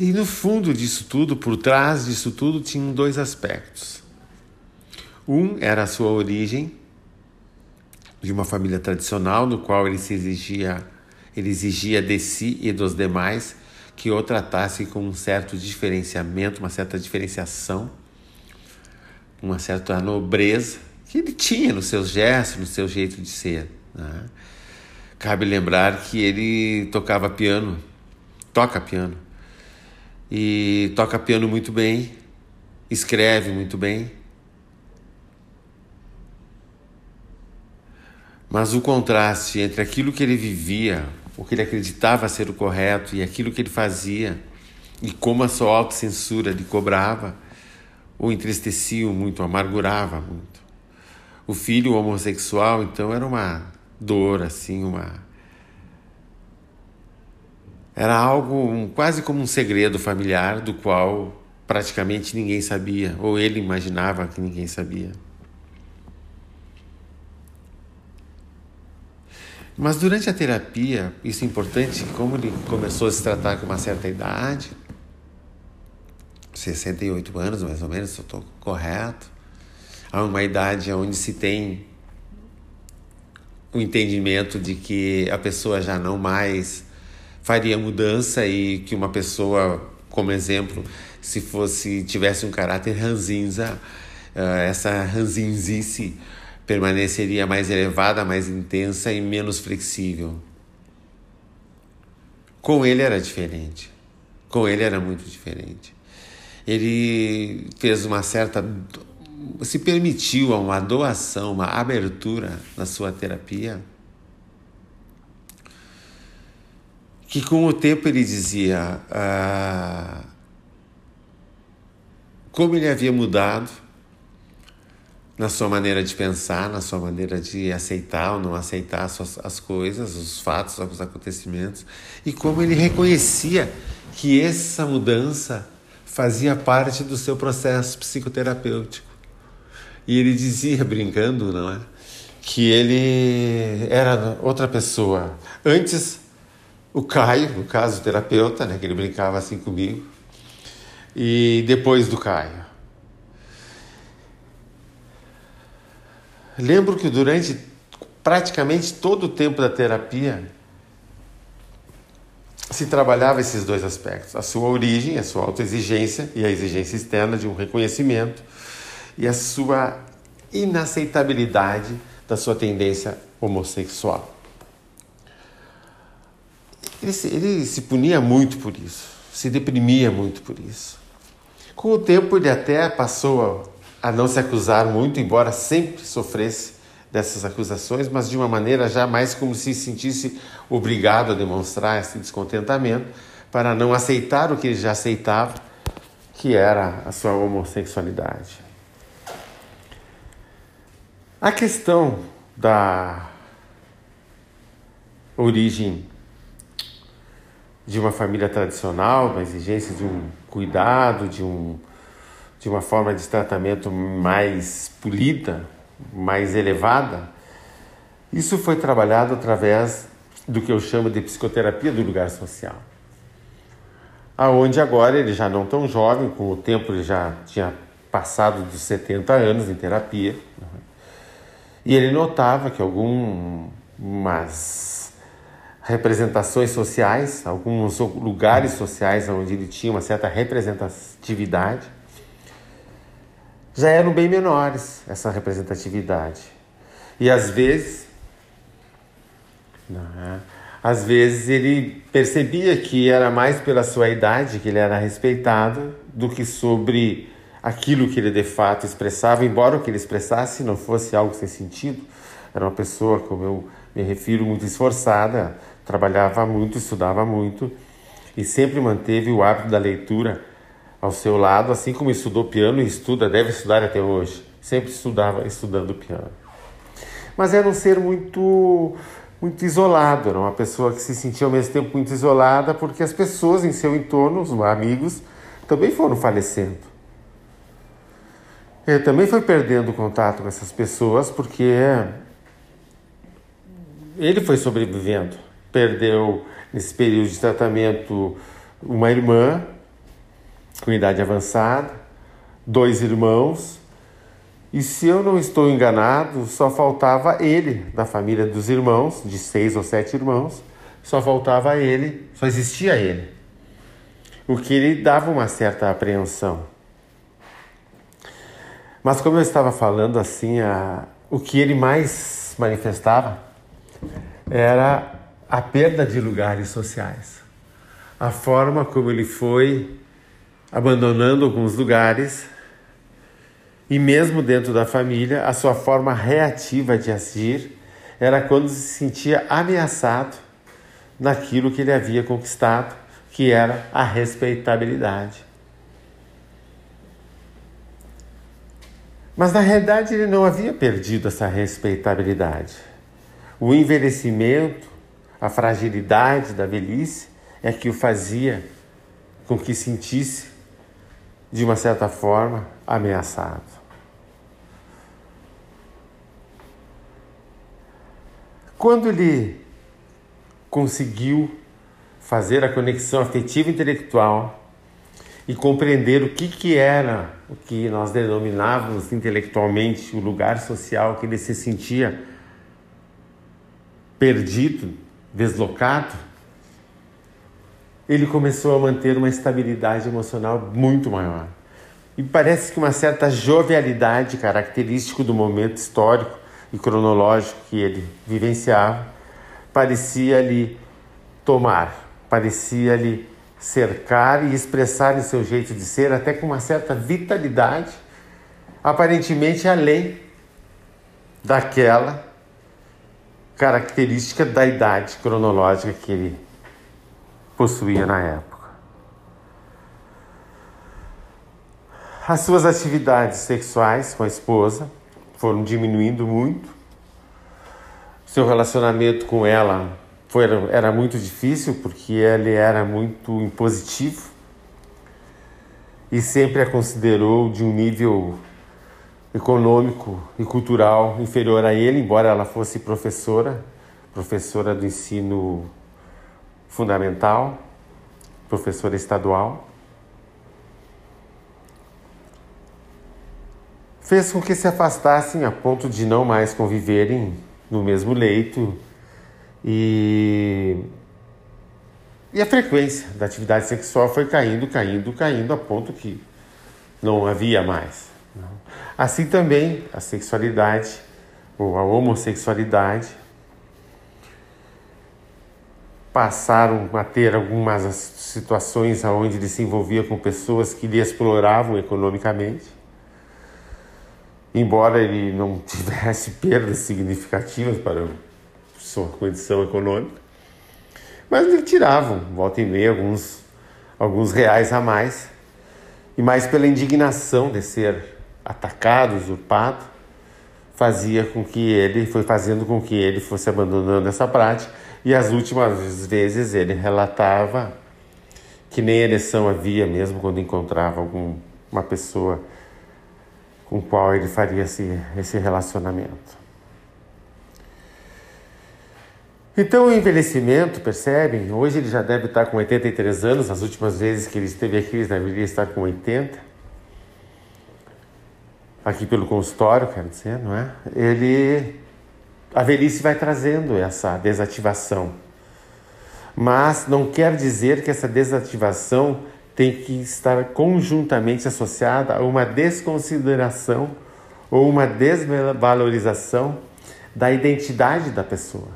E no fundo disso tudo, por trás disso tudo, tinham dois aspectos. Um era a sua origem, de uma família tradicional, no qual ele se exigia, ele exigia de si e dos demais que o tratasse com um certo diferenciamento, uma certa diferenciação, uma certa nobreza que ele tinha nos seus gestos, no seu jeito de ser. Né? Cabe lembrar que ele tocava piano, toca piano, e toca piano muito bem, escreve muito bem. Mas o contraste entre aquilo que ele vivia o que ele acreditava ser o correto e aquilo que ele fazia, e como a sua autocensura lhe cobrava, o entristecia muito, o amargurava muito. O filho homossexual, então, era uma dor, assim, uma. Era algo quase como um segredo familiar do qual praticamente ninguém sabia, ou ele imaginava que ninguém sabia. Mas durante a terapia, isso é importante, como ele começou a se tratar com uma certa idade, 68 anos mais ou menos, se eu estou correto, há uma idade onde se tem o entendimento de que a pessoa já não mais faria mudança e que uma pessoa, como exemplo, se fosse tivesse um caráter ranzinza, eh, essa ranzinzice permaneceria mais elevada, mais intensa e menos flexível. Com ele era diferente. Com ele era muito diferente. Ele fez uma certa. se permitiu uma doação, uma abertura na sua terapia. Que com o tempo ele dizia ah, como ele havia mudado na sua maneira de pensar, na sua maneira de aceitar ou não aceitar as, as coisas, os fatos, os acontecimentos, e como ele reconhecia que essa mudança fazia parte do seu processo psicoterapêutico. E ele dizia, brincando, não é? Que ele era outra pessoa. Antes, o Caio, no caso, o terapeuta, né, que ele brincava assim comigo, e depois do Caio. Lembro que durante praticamente todo o tempo da terapia se trabalhava esses dois aspectos: a sua origem, a sua autoexigência e a exigência externa de um reconhecimento, e a sua inaceitabilidade da sua tendência homossexual. Ele se, ele se punia muito por isso, se deprimia muito por isso. Com o tempo, ele até passou a não se acusar muito, embora sempre sofresse dessas acusações, mas de uma maneira jamais como se sentisse obrigado a demonstrar esse descontentamento para não aceitar o que ele já aceitava, que era a sua homossexualidade. A questão da origem de uma família tradicional, da exigência de um cuidado, de um de uma forma de tratamento mais polida, mais elevada, isso foi trabalhado através do que eu chamo de psicoterapia do lugar social. Aonde agora ele já não tão jovem, com o tempo ele já tinha passado dos 70 anos em terapia, e ele notava que algumas representações sociais, alguns lugares sociais onde ele tinha uma certa representatividade, já eram bem menores essa representatividade. E às vezes, né, às vezes ele percebia que era mais pela sua idade que ele era respeitado do que sobre aquilo que ele de fato expressava, embora o que ele expressasse não fosse algo sem sentido. Era uma pessoa, como eu me refiro, muito esforçada, trabalhava muito, estudava muito e sempre manteve o hábito da leitura ao seu lado, assim como estudou piano e estuda, deve estudar até hoje. Sempre estudava estudando piano. Mas era um ser muito muito isolado, era uma pessoa que se sentia ao mesmo tempo muito isolada, porque as pessoas em seu entorno, os amigos, também foram falecendo. Ele também foi perdendo contato com essas pessoas porque ele foi sobrevivendo. Perdeu, nesse período de tratamento, uma irmã com idade avançada, dois irmãos, e se eu não estou enganado, só faltava ele, da família dos irmãos, de seis ou sete irmãos, só faltava ele, só existia ele. O que lhe dava uma certa apreensão. Mas como eu estava falando assim, a, o que ele mais manifestava era a perda de lugares sociais. A forma como ele foi abandonando alguns lugares e mesmo dentro da família, a sua forma reativa de agir era quando se sentia ameaçado naquilo que ele havia conquistado, que era a respeitabilidade. Mas na realidade ele não havia perdido essa respeitabilidade. O envelhecimento, a fragilidade da velhice é que o fazia com que sentisse, de uma certa forma, ameaçado. Quando ele conseguiu fazer a conexão afetiva intelectual e compreender o que, que era o que nós denominávamos intelectualmente o lugar social que ele se sentia perdido, deslocado, ele começou a manter uma estabilidade emocional muito maior. E parece que uma certa jovialidade característico do momento histórico e cronológico que ele vivenciava, parecia lhe tomar, parecia lhe cercar e expressar em seu jeito de ser, até com uma certa vitalidade, aparentemente além daquela característica da idade cronológica que ele possuía na época. As suas atividades sexuais com a esposa foram diminuindo muito. Seu relacionamento com ela foi, era muito difícil porque ele era muito impositivo e sempre a considerou de um nível econômico e cultural inferior a ele, embora ela fosse professora, professora do ensino fundamental, professora estadual. fez com que se afastassem a ponto de não mais conviverem no mesmo leito e, e a frequência da atividade sexual foi caindo, caindo, caindo, a ponto que não havia mais. Assim também a sexualidade ou a homossexualidade passaram a ter algumas situações onde ele se envolvia com pessoas que lhe exploravam economicamente. Embora ele não <laughs> tivesse perdas significativas para sua condição econômica, mas lhe tiravam, volta e meia, alguns, alguns reais a mais, e mais pela indignação de ser atacado, usurpado, fazia com que ele, foi fazendo com que ele fosse abandonando essa prática, e as últimas vezes ele relatava que nem ereção havia mesmo quando encontrava alguma pessoa com qual ele faria esse, esse relacionamento. Então, o envelhecimento, percebem? Hoje ele já deve estar com 83 anos, as últimas vezes que ele esteve aqui, ele deveria estar com 80. Aqui pelo consultório, quero dizer, não é? Ele. A velhice vai trazendo essa desativação. Mas não quer dizer que essa desativação tem que estar conjuntamente associada a uma desconsideração ou uma desvalorização da identidade da pessoa.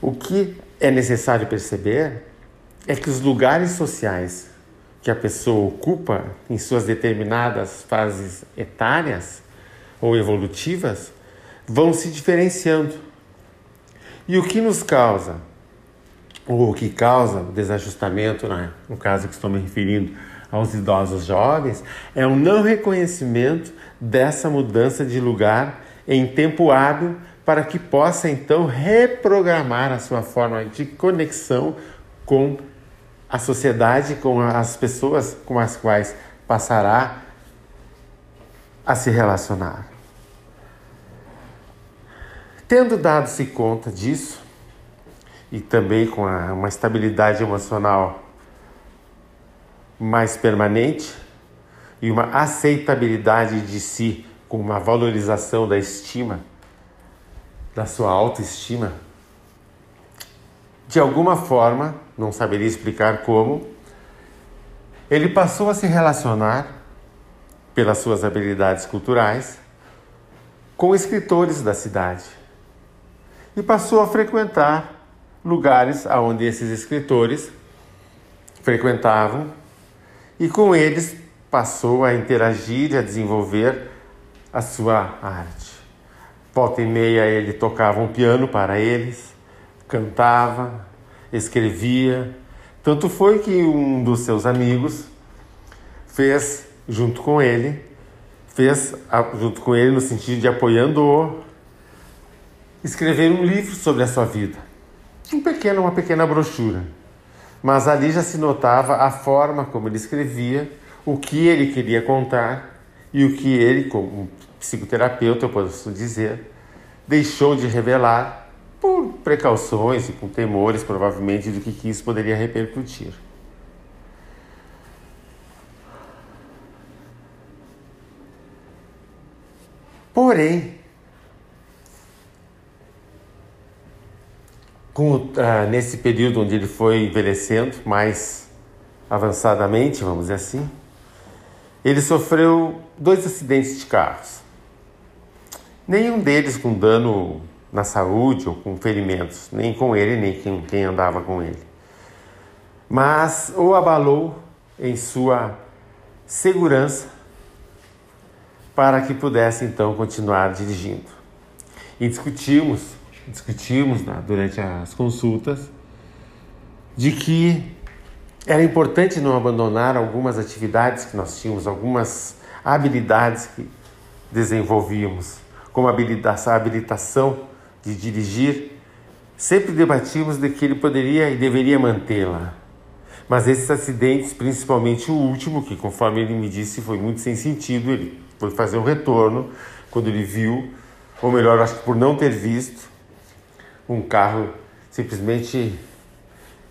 O que é necessário perceber é que os lugares sociais que a pessoa ocupa em suas determinadas fases etárias ou evolutivas vão se diferenciando. E o que nos causa, ou o que causa o desajustamento, né? no caso que estou me referindo aos idosos jovens, é o não reconhecimento dessa mudança de lugar em tempo hábil para que possa então reprogramar a sua forma de conexão com a sociedade, com as pessoas com as quais passará a se relacionar. Tendo dado-se conta disso, e também com uma estabilidade emocional mais permanente e uma aceitabilidade de si, com uma valorização da estima, da sua autoestima, de alguma forma, não saberia explicar como, ele passou a se relacionar, pelas suas habilidades culturais, com escritores da cidade e passou a frequentar lugares onde esses escritores frequentavam e com eles passou a interagir e a desenvolver a sua arte. Volta e meia ele tocava um piano para eles, cantava, escrevia. Tanto foi que um dos seus amigos fez junto com ele, fez junto com ele no sentido de apoiando-o escrever um livro sobre a sua vida. Um pequeno, uma pequena brochura. Mas ali já se notava a forma como ele escrevia, o que ele queria contar e o que ele, como psicoterapeuta, eu posso dizer, deixou de revelar por precauções e com temores, provavelmente, do que isso poderia repercutir. Porém, com, uh, nesse período onde ele foi envelhecendo mais avançadamente, vamos dizer assim, ele sofreu dois acidentes de carros. Nenhum deles com dano na saúde ou com ferimentos, nem com ele, nem quem, quem andava com ele. Mas o abalou em sua segurança para que pudesse então continuar dirigindo. E discutimos discutimos né, durante as consultas, de que era importante não abandonar algumas atividades que nós tínhamos, algumas habilidades que desenvolvíamos, como a habilitação de dirigir. Sempre debatimos de que ele poderia e deveria mantê-la. Mas esses acidentes, principalmente o último, que conforme ele me disse foi muito sem sentido, ele foi fazer o retorno quando ele viu, ou melhor, acho que por não ter visto, um carro simplesmente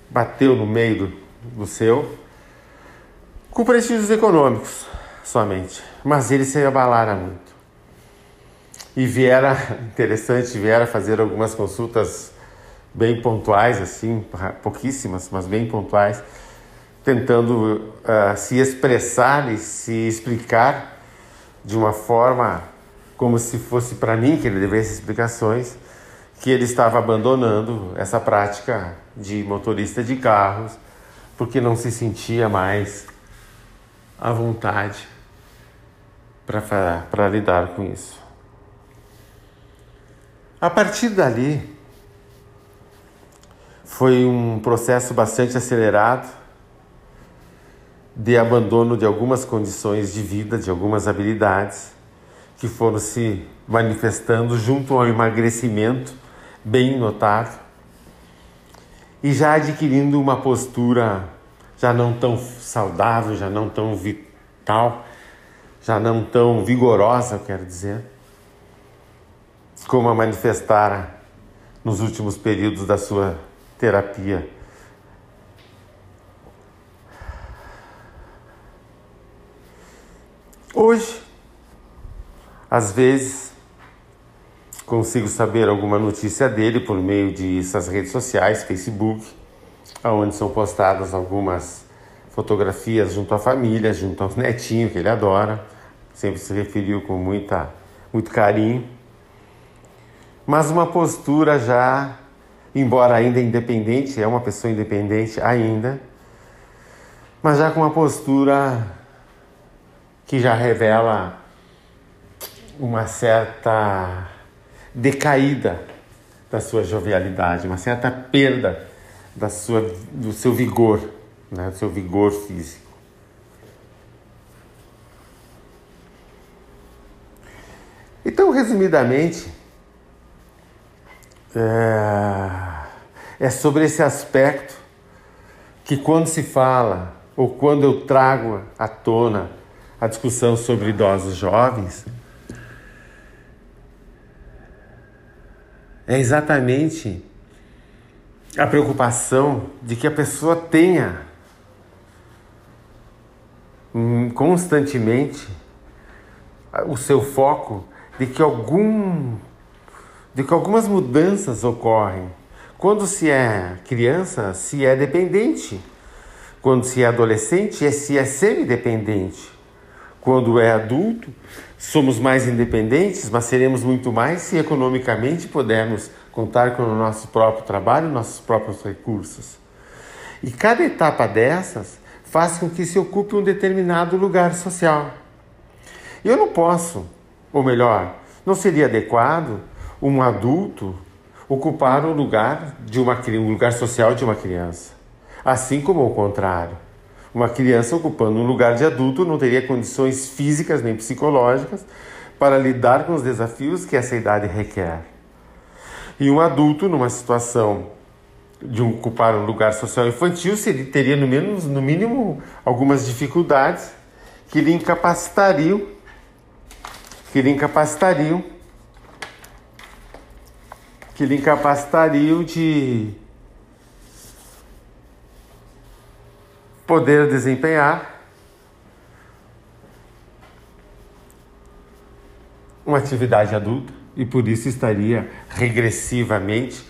bateu no meio do, do seu, com prejuízos econômicos somente, mas ele se abalara muito. E viera, <laughs> interessante, viera fazer algumas consultas bem pontuais, assim, pouquíssimas, mas bem pontuais, tentando uh, se expressar e se explicar de uma forma como se fosse para mim que ele devesse explicações que ele estava abandonando essa prática de motorista de carros porque não se sentia mais à vontade para lidar com isso. A partir dali, foi um processo bastante acelerado de abandono de algumas condições de vida, de algumas habilidades que foram se manifestando junto ao emagrecimento bem notável e já adquirindo uma postura já não tão saudável, já não tão vital, já não tão vigorosa, eu quero dizer, como a manifestara nos últimos períodos da sua terapia. Hoje, às vezes, consigo saber alguma notícia dele por meio de suas redes sociais, Facebook, onde são postadas algumas fotografias junto à família, junto aos netinhos que ele adora, sempre se referiu com muita, muito carinho, mas uma postura já embora ainda independente, é uma pessoa independente ainda, mas já com uma postura que já revela uma certa decaída da sua jovialidade, uma certa perda da sua, do seu vigor, né, do seu vigor físico. Então, resumidamente, é, é sobre esse aspecto que quando se fala ou quando eu trago à tona a discussão sobre idosos jovens, é exatamente a preocupação de que a pessoa tenha constantemente o seu foco de que algum de que algumas mudanças ocorrem. Quando se é criança, se é dependente. Quando se é adolescente, é se é semi-dependente. Quando é adulto, somos mais independentes, mas seremos muito mais se economicamente pudermos contar com o nosso próprio trabalho, nossos próprios recursos. E cada etapa dessas faz com que se ocupe um determinado lugar social. Eu não posso, ou melhor, não seria adequado um adulto ocupar o lugar de uma um lugar social de uma criança, assim como o contrário. Uma criança ocupando um lugar de adulto não teria condições físicas nem psicológicas para lidar com os desafios que essa idade requer. E um adulto, numa situação de ocupar um lugar social infantil, seria, teria no, menos, no mínimo algumas dificuldades que lhe incapacitariam, que lhe incapacitariam, que lhe incapacitariam de poder desempenhar uma atividade adulta e por isso estaria regressivamente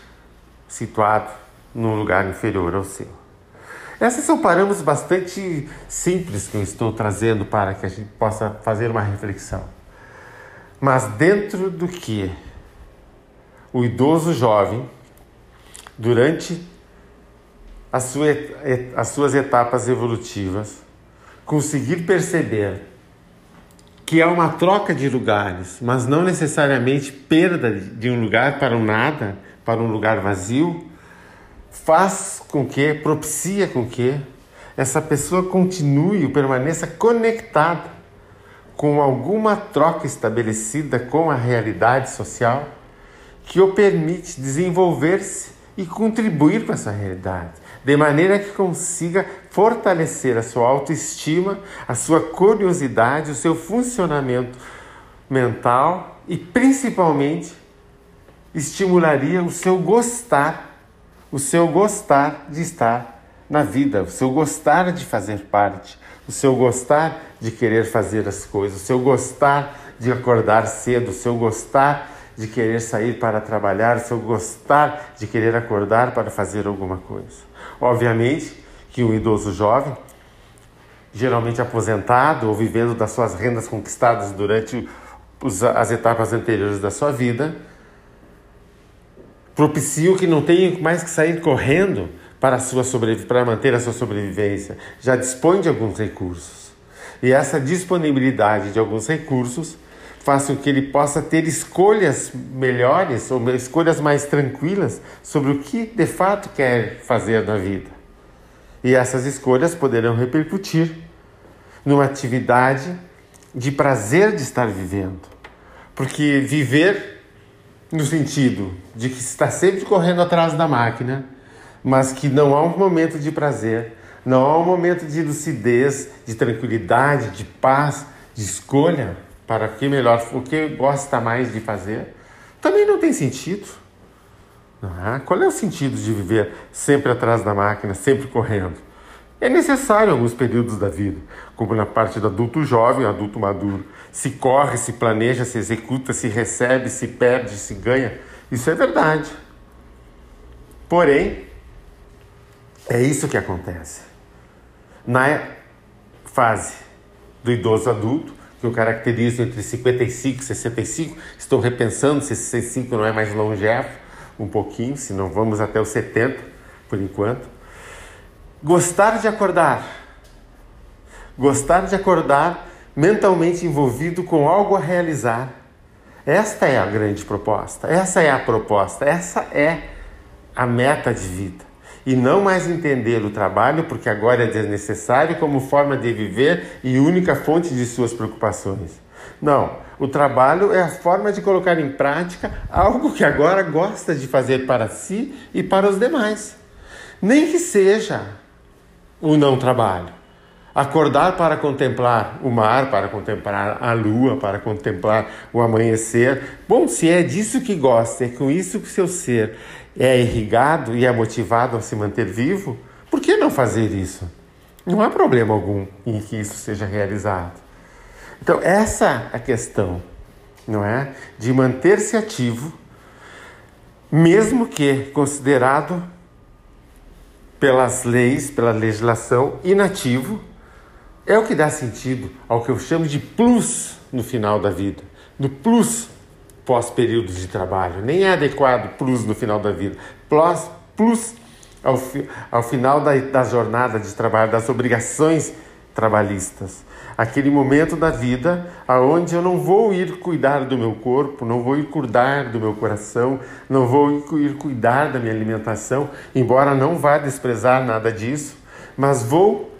situado num lugar inferior ao seu. Esses são parâmetros bastante simples que eu estou trazendo para que a gente possa fazer uma reflexão. Mas dentro do que o idoso jovem, durante as, sua, as suas etapas evolutivas, conseguir perceber que há uma troca de lugares, mas não necessariamente perda de um lugar para um nada, para um lugar vazio, faz com que, propicia com que essa pessoa continue ou permaneça conectada com alguma troca estabelecida com a realidade social que o permite desenvolver-se e contribuir com essa realidade, de maneira que consiga fortalecer a sua autoestima, a sua curiosidade, o seu funcionamento mental e principalmente estimularia o seu gostar, o seu gostar de estar na vida, o seu gostar de fazer parte, o seu gostar de querer fazer as coisas, o seu gostar de acordar cedo, o seu gostar de querer sair para trabalhar, se eu gostar de querer acordar para fazer alguma coisa. Obviamente que um idoso jovem, geralmente aposentado ou vivendo das suas rendas conquistadas durante as etapas anteriores da sua vida, propicia que não tenha mais que sair correndo para, sua para manter a sua sobrevivência. Já dispõe de alguns recursos. E essa disponibilidade de alguns recursos faça com que ele possa ter escolhas melhores ou escolhas mais tranquilas sobre o que de fato quer fazer na vida. E essas escolhas poderão repercutir numa atividade de prazer de estar vivendo. Porque viver no sentido de que está sempre correndo atrás da máquina, mas que não há um momento de prazer, não há um momento de lucidez, de tranquilidade, de paz, de escolha, para que melhor, o que gosta mais de fazer, também não tem sentido. É? Qual é o sentido de viver sempre atrás da máquina, sempre correndo? É necessário alguns períodos da vida, como na parte do adulto jovem, adulto maduro. Se corre, se planeja, se executa, se recebe, se perde, se ganha. Isso é verdade. Porém, é isso que acontece. Na fase do idoso adulto, que eu caracterizo entre 55 e 65. Estou repensando se 65 não é mais longevo. um pouquinho, se não vamos até os 70 por enquanto. Gostar de acordar. Gostar de acordar mentalmente envolvido com algo a realizar. Esta é a grande proposta, essa é a proposta, essa é a meta de vida. E não mais entender o trabalho, porque agora é desnecessário, como forma de viver e única fonte de suas preocupações. Não, o trabalho é a forma de colocar em prática algo que agora gosta de fazer para si e para os demais. Nem que seja o não trabalho. Acordar para contemplar o mar, para contemplar a lua, para contemplar o amanhecer. Bom, se é disso que gosta, é com isso que seu ser é irrigado e é motivado a se manter vivo, por que não fazer isso? Não há problema algum em que isso seja realizado. Então, essa é a questão, não é? De manter-se ativo, mesmo que considerado pelas leis, pela legislação, inativo, é o que dá sentido ao que eu chamo de plus no final da vida, do plus pós período de trabalho. Nem é adequado plus no final da vida. Plus, plus ao, fi, ao final da, da jornada de trabalho, das obrigações trabalhistas. Aquele momento da vida aonde eu não vou ir cuidar do meu corpo, não vou ir cuidar do meu coração, não vou ir cuidar da minha alimentação, embora não vá desprezar nada disso, mas vou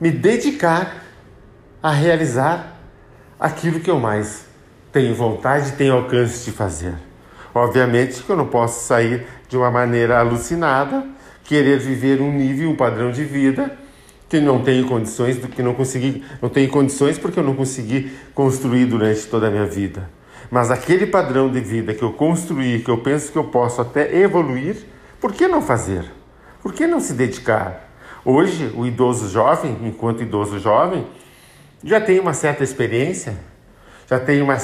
me dedicar a realizar aquilo que eu mais tenho vontade, tenho alcance de fazer. Obviamente que eu não posso sair de uma maneira alucinada, querer viver um nível, um padrão de vida que não tenho condições, do que não consegui, não tenho condições porque eu não consegui construir durante toda a minha vida. Mas aquele padrão de vida que eu construí, que eu penso que eu posso até evoluir, por que não fazer? Por que não se dedicar? Hoje, o idoso jovem, enquanto idoso jovem, já tem uma certa experiência, já tem uma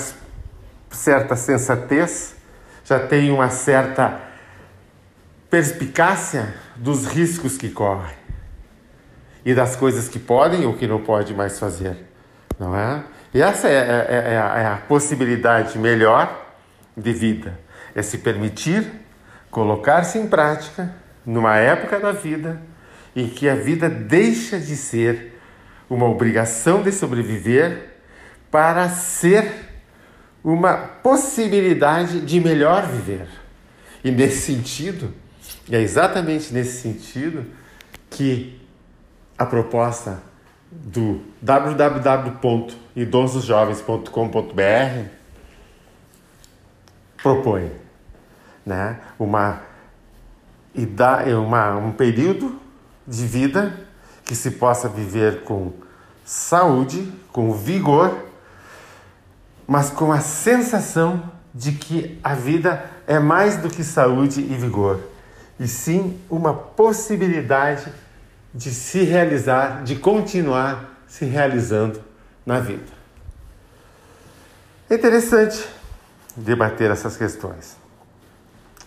certa sensatez, já tem uma certa perspicácia dos riscos que corre e das coisas que podem ou que não pode mais fazer, não é? E essa é, é, é, é, a, é a possibilidade melhor de vida, é se permitir colocar-se em prática numa época da vida em que a vida deixa de ser uma obrigação de sobreviver para ser uma possibilidade de melhor viver. E nesse sentido, é exatamente nesse sentido que a proposta do www.idososjovens.com.br propõe né, uma, uma, um período de vida que se possa viver com saúde, com vigor, mas com a sensação de que a vida é mais do que saúde e vigor, e sim uma possibilidade de se realizar, de continuar se realizando na vida. É interessante debater essas questões.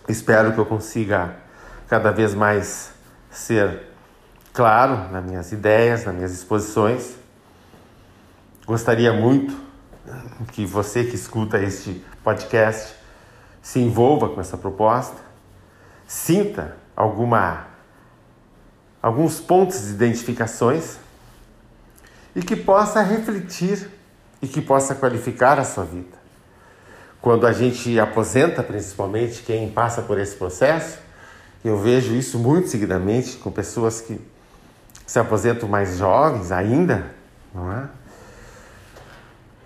Espero que eu consiga cada vez mais ser claro nas minhas ideias, nas minhas exposições. Gostaria muito que você que escuta este podcast se envolva com essa proposta, sinta alguma alguns pontos de identificações e que possa refletir e que possa qualificar a sua vida. Quando a gente aposenta, principalmente quem passa por esse processo, eu vejo isso muito seguidamente com pessoas que se aposentam mais jovens ainda, não é?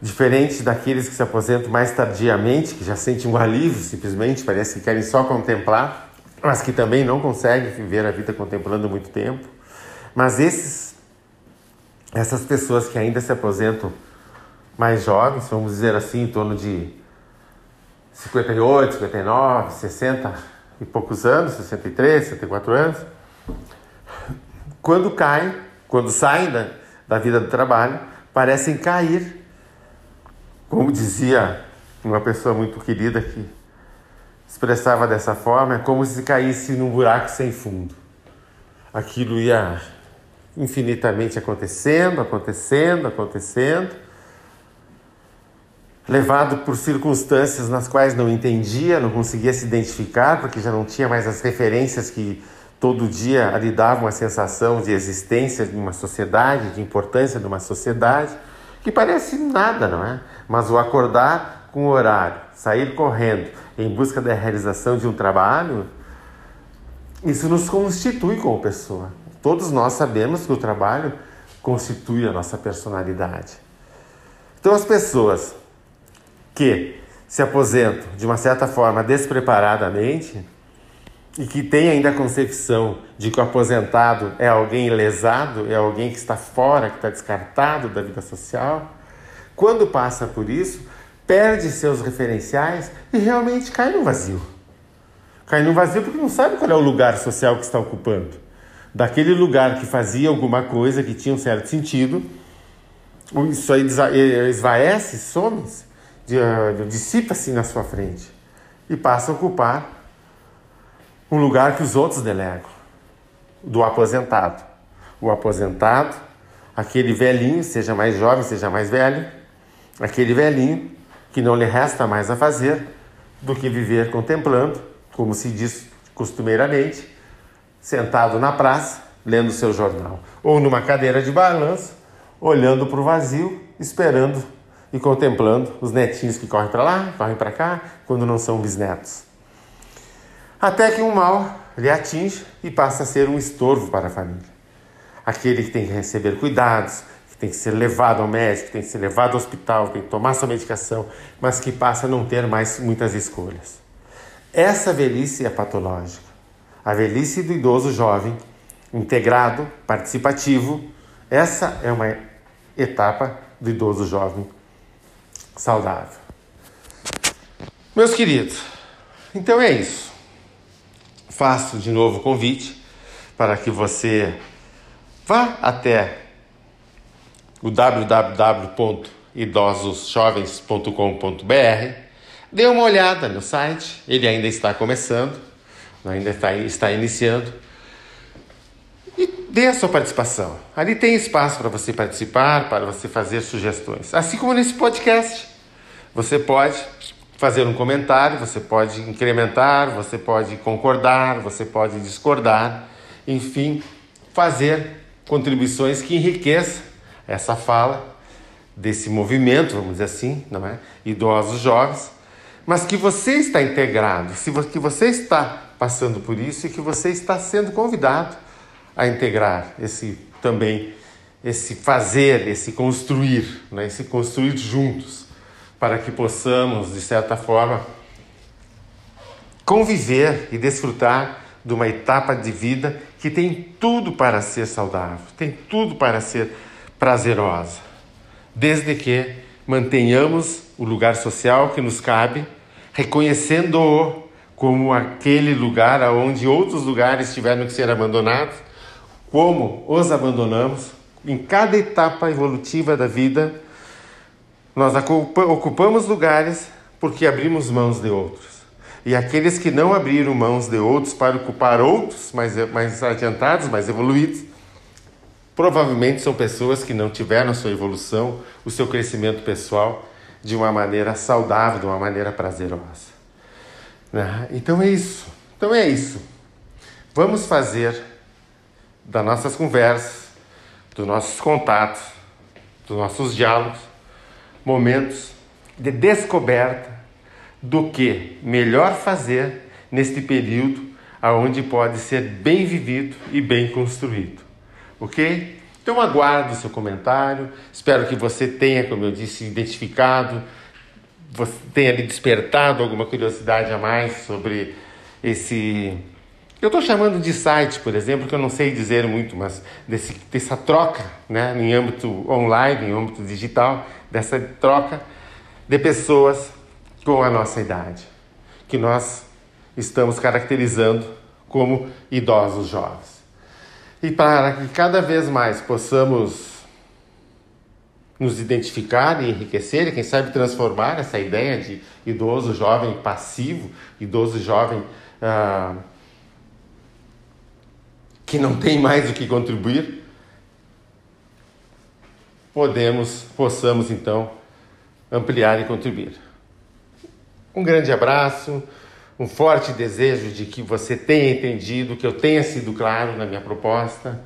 Diferente daqueles que se aposentam mais tardiamente, que já sentem um alívio simplesmente, parece que querem só contemplar mas que também não conseguem viver a vida contemplando muito tempo. Mas esses, essas pessoas que ainda se aposentam mais jovens, vamos dizer assim, em torno de 58, 59, 60 e poucos anos, 63, 64 anos, quando caem, quando saem da, da vida do trabalho, parecem cair, como dizia uma pessoa muito querida que expressava dessa forma, é como se caísse num buraco sem fundo. Aquilo ia infinitamente acontecendo, acontecendo, acontecendo, levado por circunstâncias nas quais não entendia, não conseguia se identificar, porque já não tinha mais as referências que todo dia lhe davam a sensação de existência de uma sociedade, de importância de uma sociedade, que parece nada, não é? Mas o acordar com o horário, sair correndo em busca da realização de um trabalho, isso nos constitui como pessoa. Todos nós sabemos que o trabalho constitui a nossa personalidade. Então, as pessoas que se aposentam de uma certa forma despreparadamente e que têm ainda a concepção de que o aposentado é alguém lesado, é alguém que está fora, que está descartado da vida social, quando passa por isso, perde seus referenciais e realmente cai no vazio. Cai no vazio porque não sabe qual é o lugar social que está ocupando. Daquele lugar que fazia alguma coisa que tinha um certo sentido, isso aí esvaece, some-se dissipa-se na sua frente e passa a ocupar um lugar que os outros delegam do aposentado. O aposentado, aquele velhinho, seja mais jovem, seja mais velho, aquele velhinho que não lhe resta mais a fazer do que viver contemplando, como se diz costumeiramente, sentado na praça, lendo seu jornal, ou numa cadeira de balanço, olhando para o vazio, esperando e contemplando os netinhos que correm para lá, correm para cá, quando não são bisnetos. Até que um mal lhe atinge e passa a ser um estorvo para a família. Aquele que tem que receber cuidados, que tem que ser levado ao médico, tem que ser levado ao hospital, tem que tomar sua medicação, mas que passa a não ter mais muitas escolhas. Essa velhice é patológica. A velhice do idoso jovem, integrado, participativo, essa é uma etapa do idoso jovem saudável. Meus queridos, então é isso. Faço de novo o convite para que você vá até o www.idososjovens.com.br, dê uma olhada no site, ele ainda está começando, ainda está, está iniciando, e dê a sua participação. Ali tem espaço para você participar, para você fazer sugestões. Assim como nesse podcast. Você pode fazer um comentário, você pode incrementar, você pode concordar, você pode discordar, enfim, fazer contribuições que enriqueçam essa fala desse movimento, vamos dizer assim, não é? Idosos jovens, mas que você está integrado, que você está passando por isso e que você está sendo convidado a integrar esse também esse fazer, esse construir, né? esse construir juntos para que possamos, de certa forma, conviver e desfrutar de uma etapa de vida que tem tudo para ser saudável, tem tudo para ser prazerosa, desde que mantenhamos o lugar social que nos cabe, reconhecendo-o como aquele lugar onde outros lugares tiveram que ser abandonados, como os abandonamos em cada etapa evolutiva da vida nós ocupamos lugares porque abrimos mãos de outros. E aqueles que não abriram mãos de outros para ocupar outros mais, mais adiantados, mais evoluídos, provavelmente são pessoas que não tiveram a sua evolução, o seu crescimento pessoal de uma maneira saudável, de uma maneira prazerosa. Né? Então é isso. Então é isso. Vamos fazer das nossas conversas, dos nossos contatos, dos nossos diálogos, momentos de descoberta do que melhor fazer neste período aonde pode ser bem vivido e bem construído. Ok? Então aguardo o seu comentário. Espero que você tenha, como eu disse, identificado, você tenha lhe despertado alguma curiosidade a mais sobre esse eu estou chamando de site, por exemplo, que eu não sei dizer muito, mas desse, dessa troca né, em âmbito online, em âmbito digital, dessa troca de pessoas com a nossa idade, que nós estamos caracterizando como idosos jovens. E para que cada vez mais possamos nos identificar e enriquecer, e quem sabe transformar essa ideia de idoso jovem passivo, idoso jovem. Uh, que não tem mais o que contribuir, podemos, possamos então ampliar e contribuir. Um grande abraço, um forte desejo de que você tenha entendido, que eu tenha sido claro na minha proposta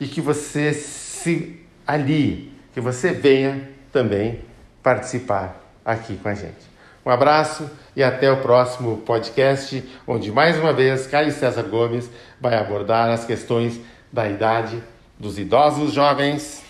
e que você se alie, que você venha também participar aqui com a gente. Um abraço e até o próximo podcast, onde mais uma vez Caio César Gomes vai abordar as questões da idade dos idosos jovens.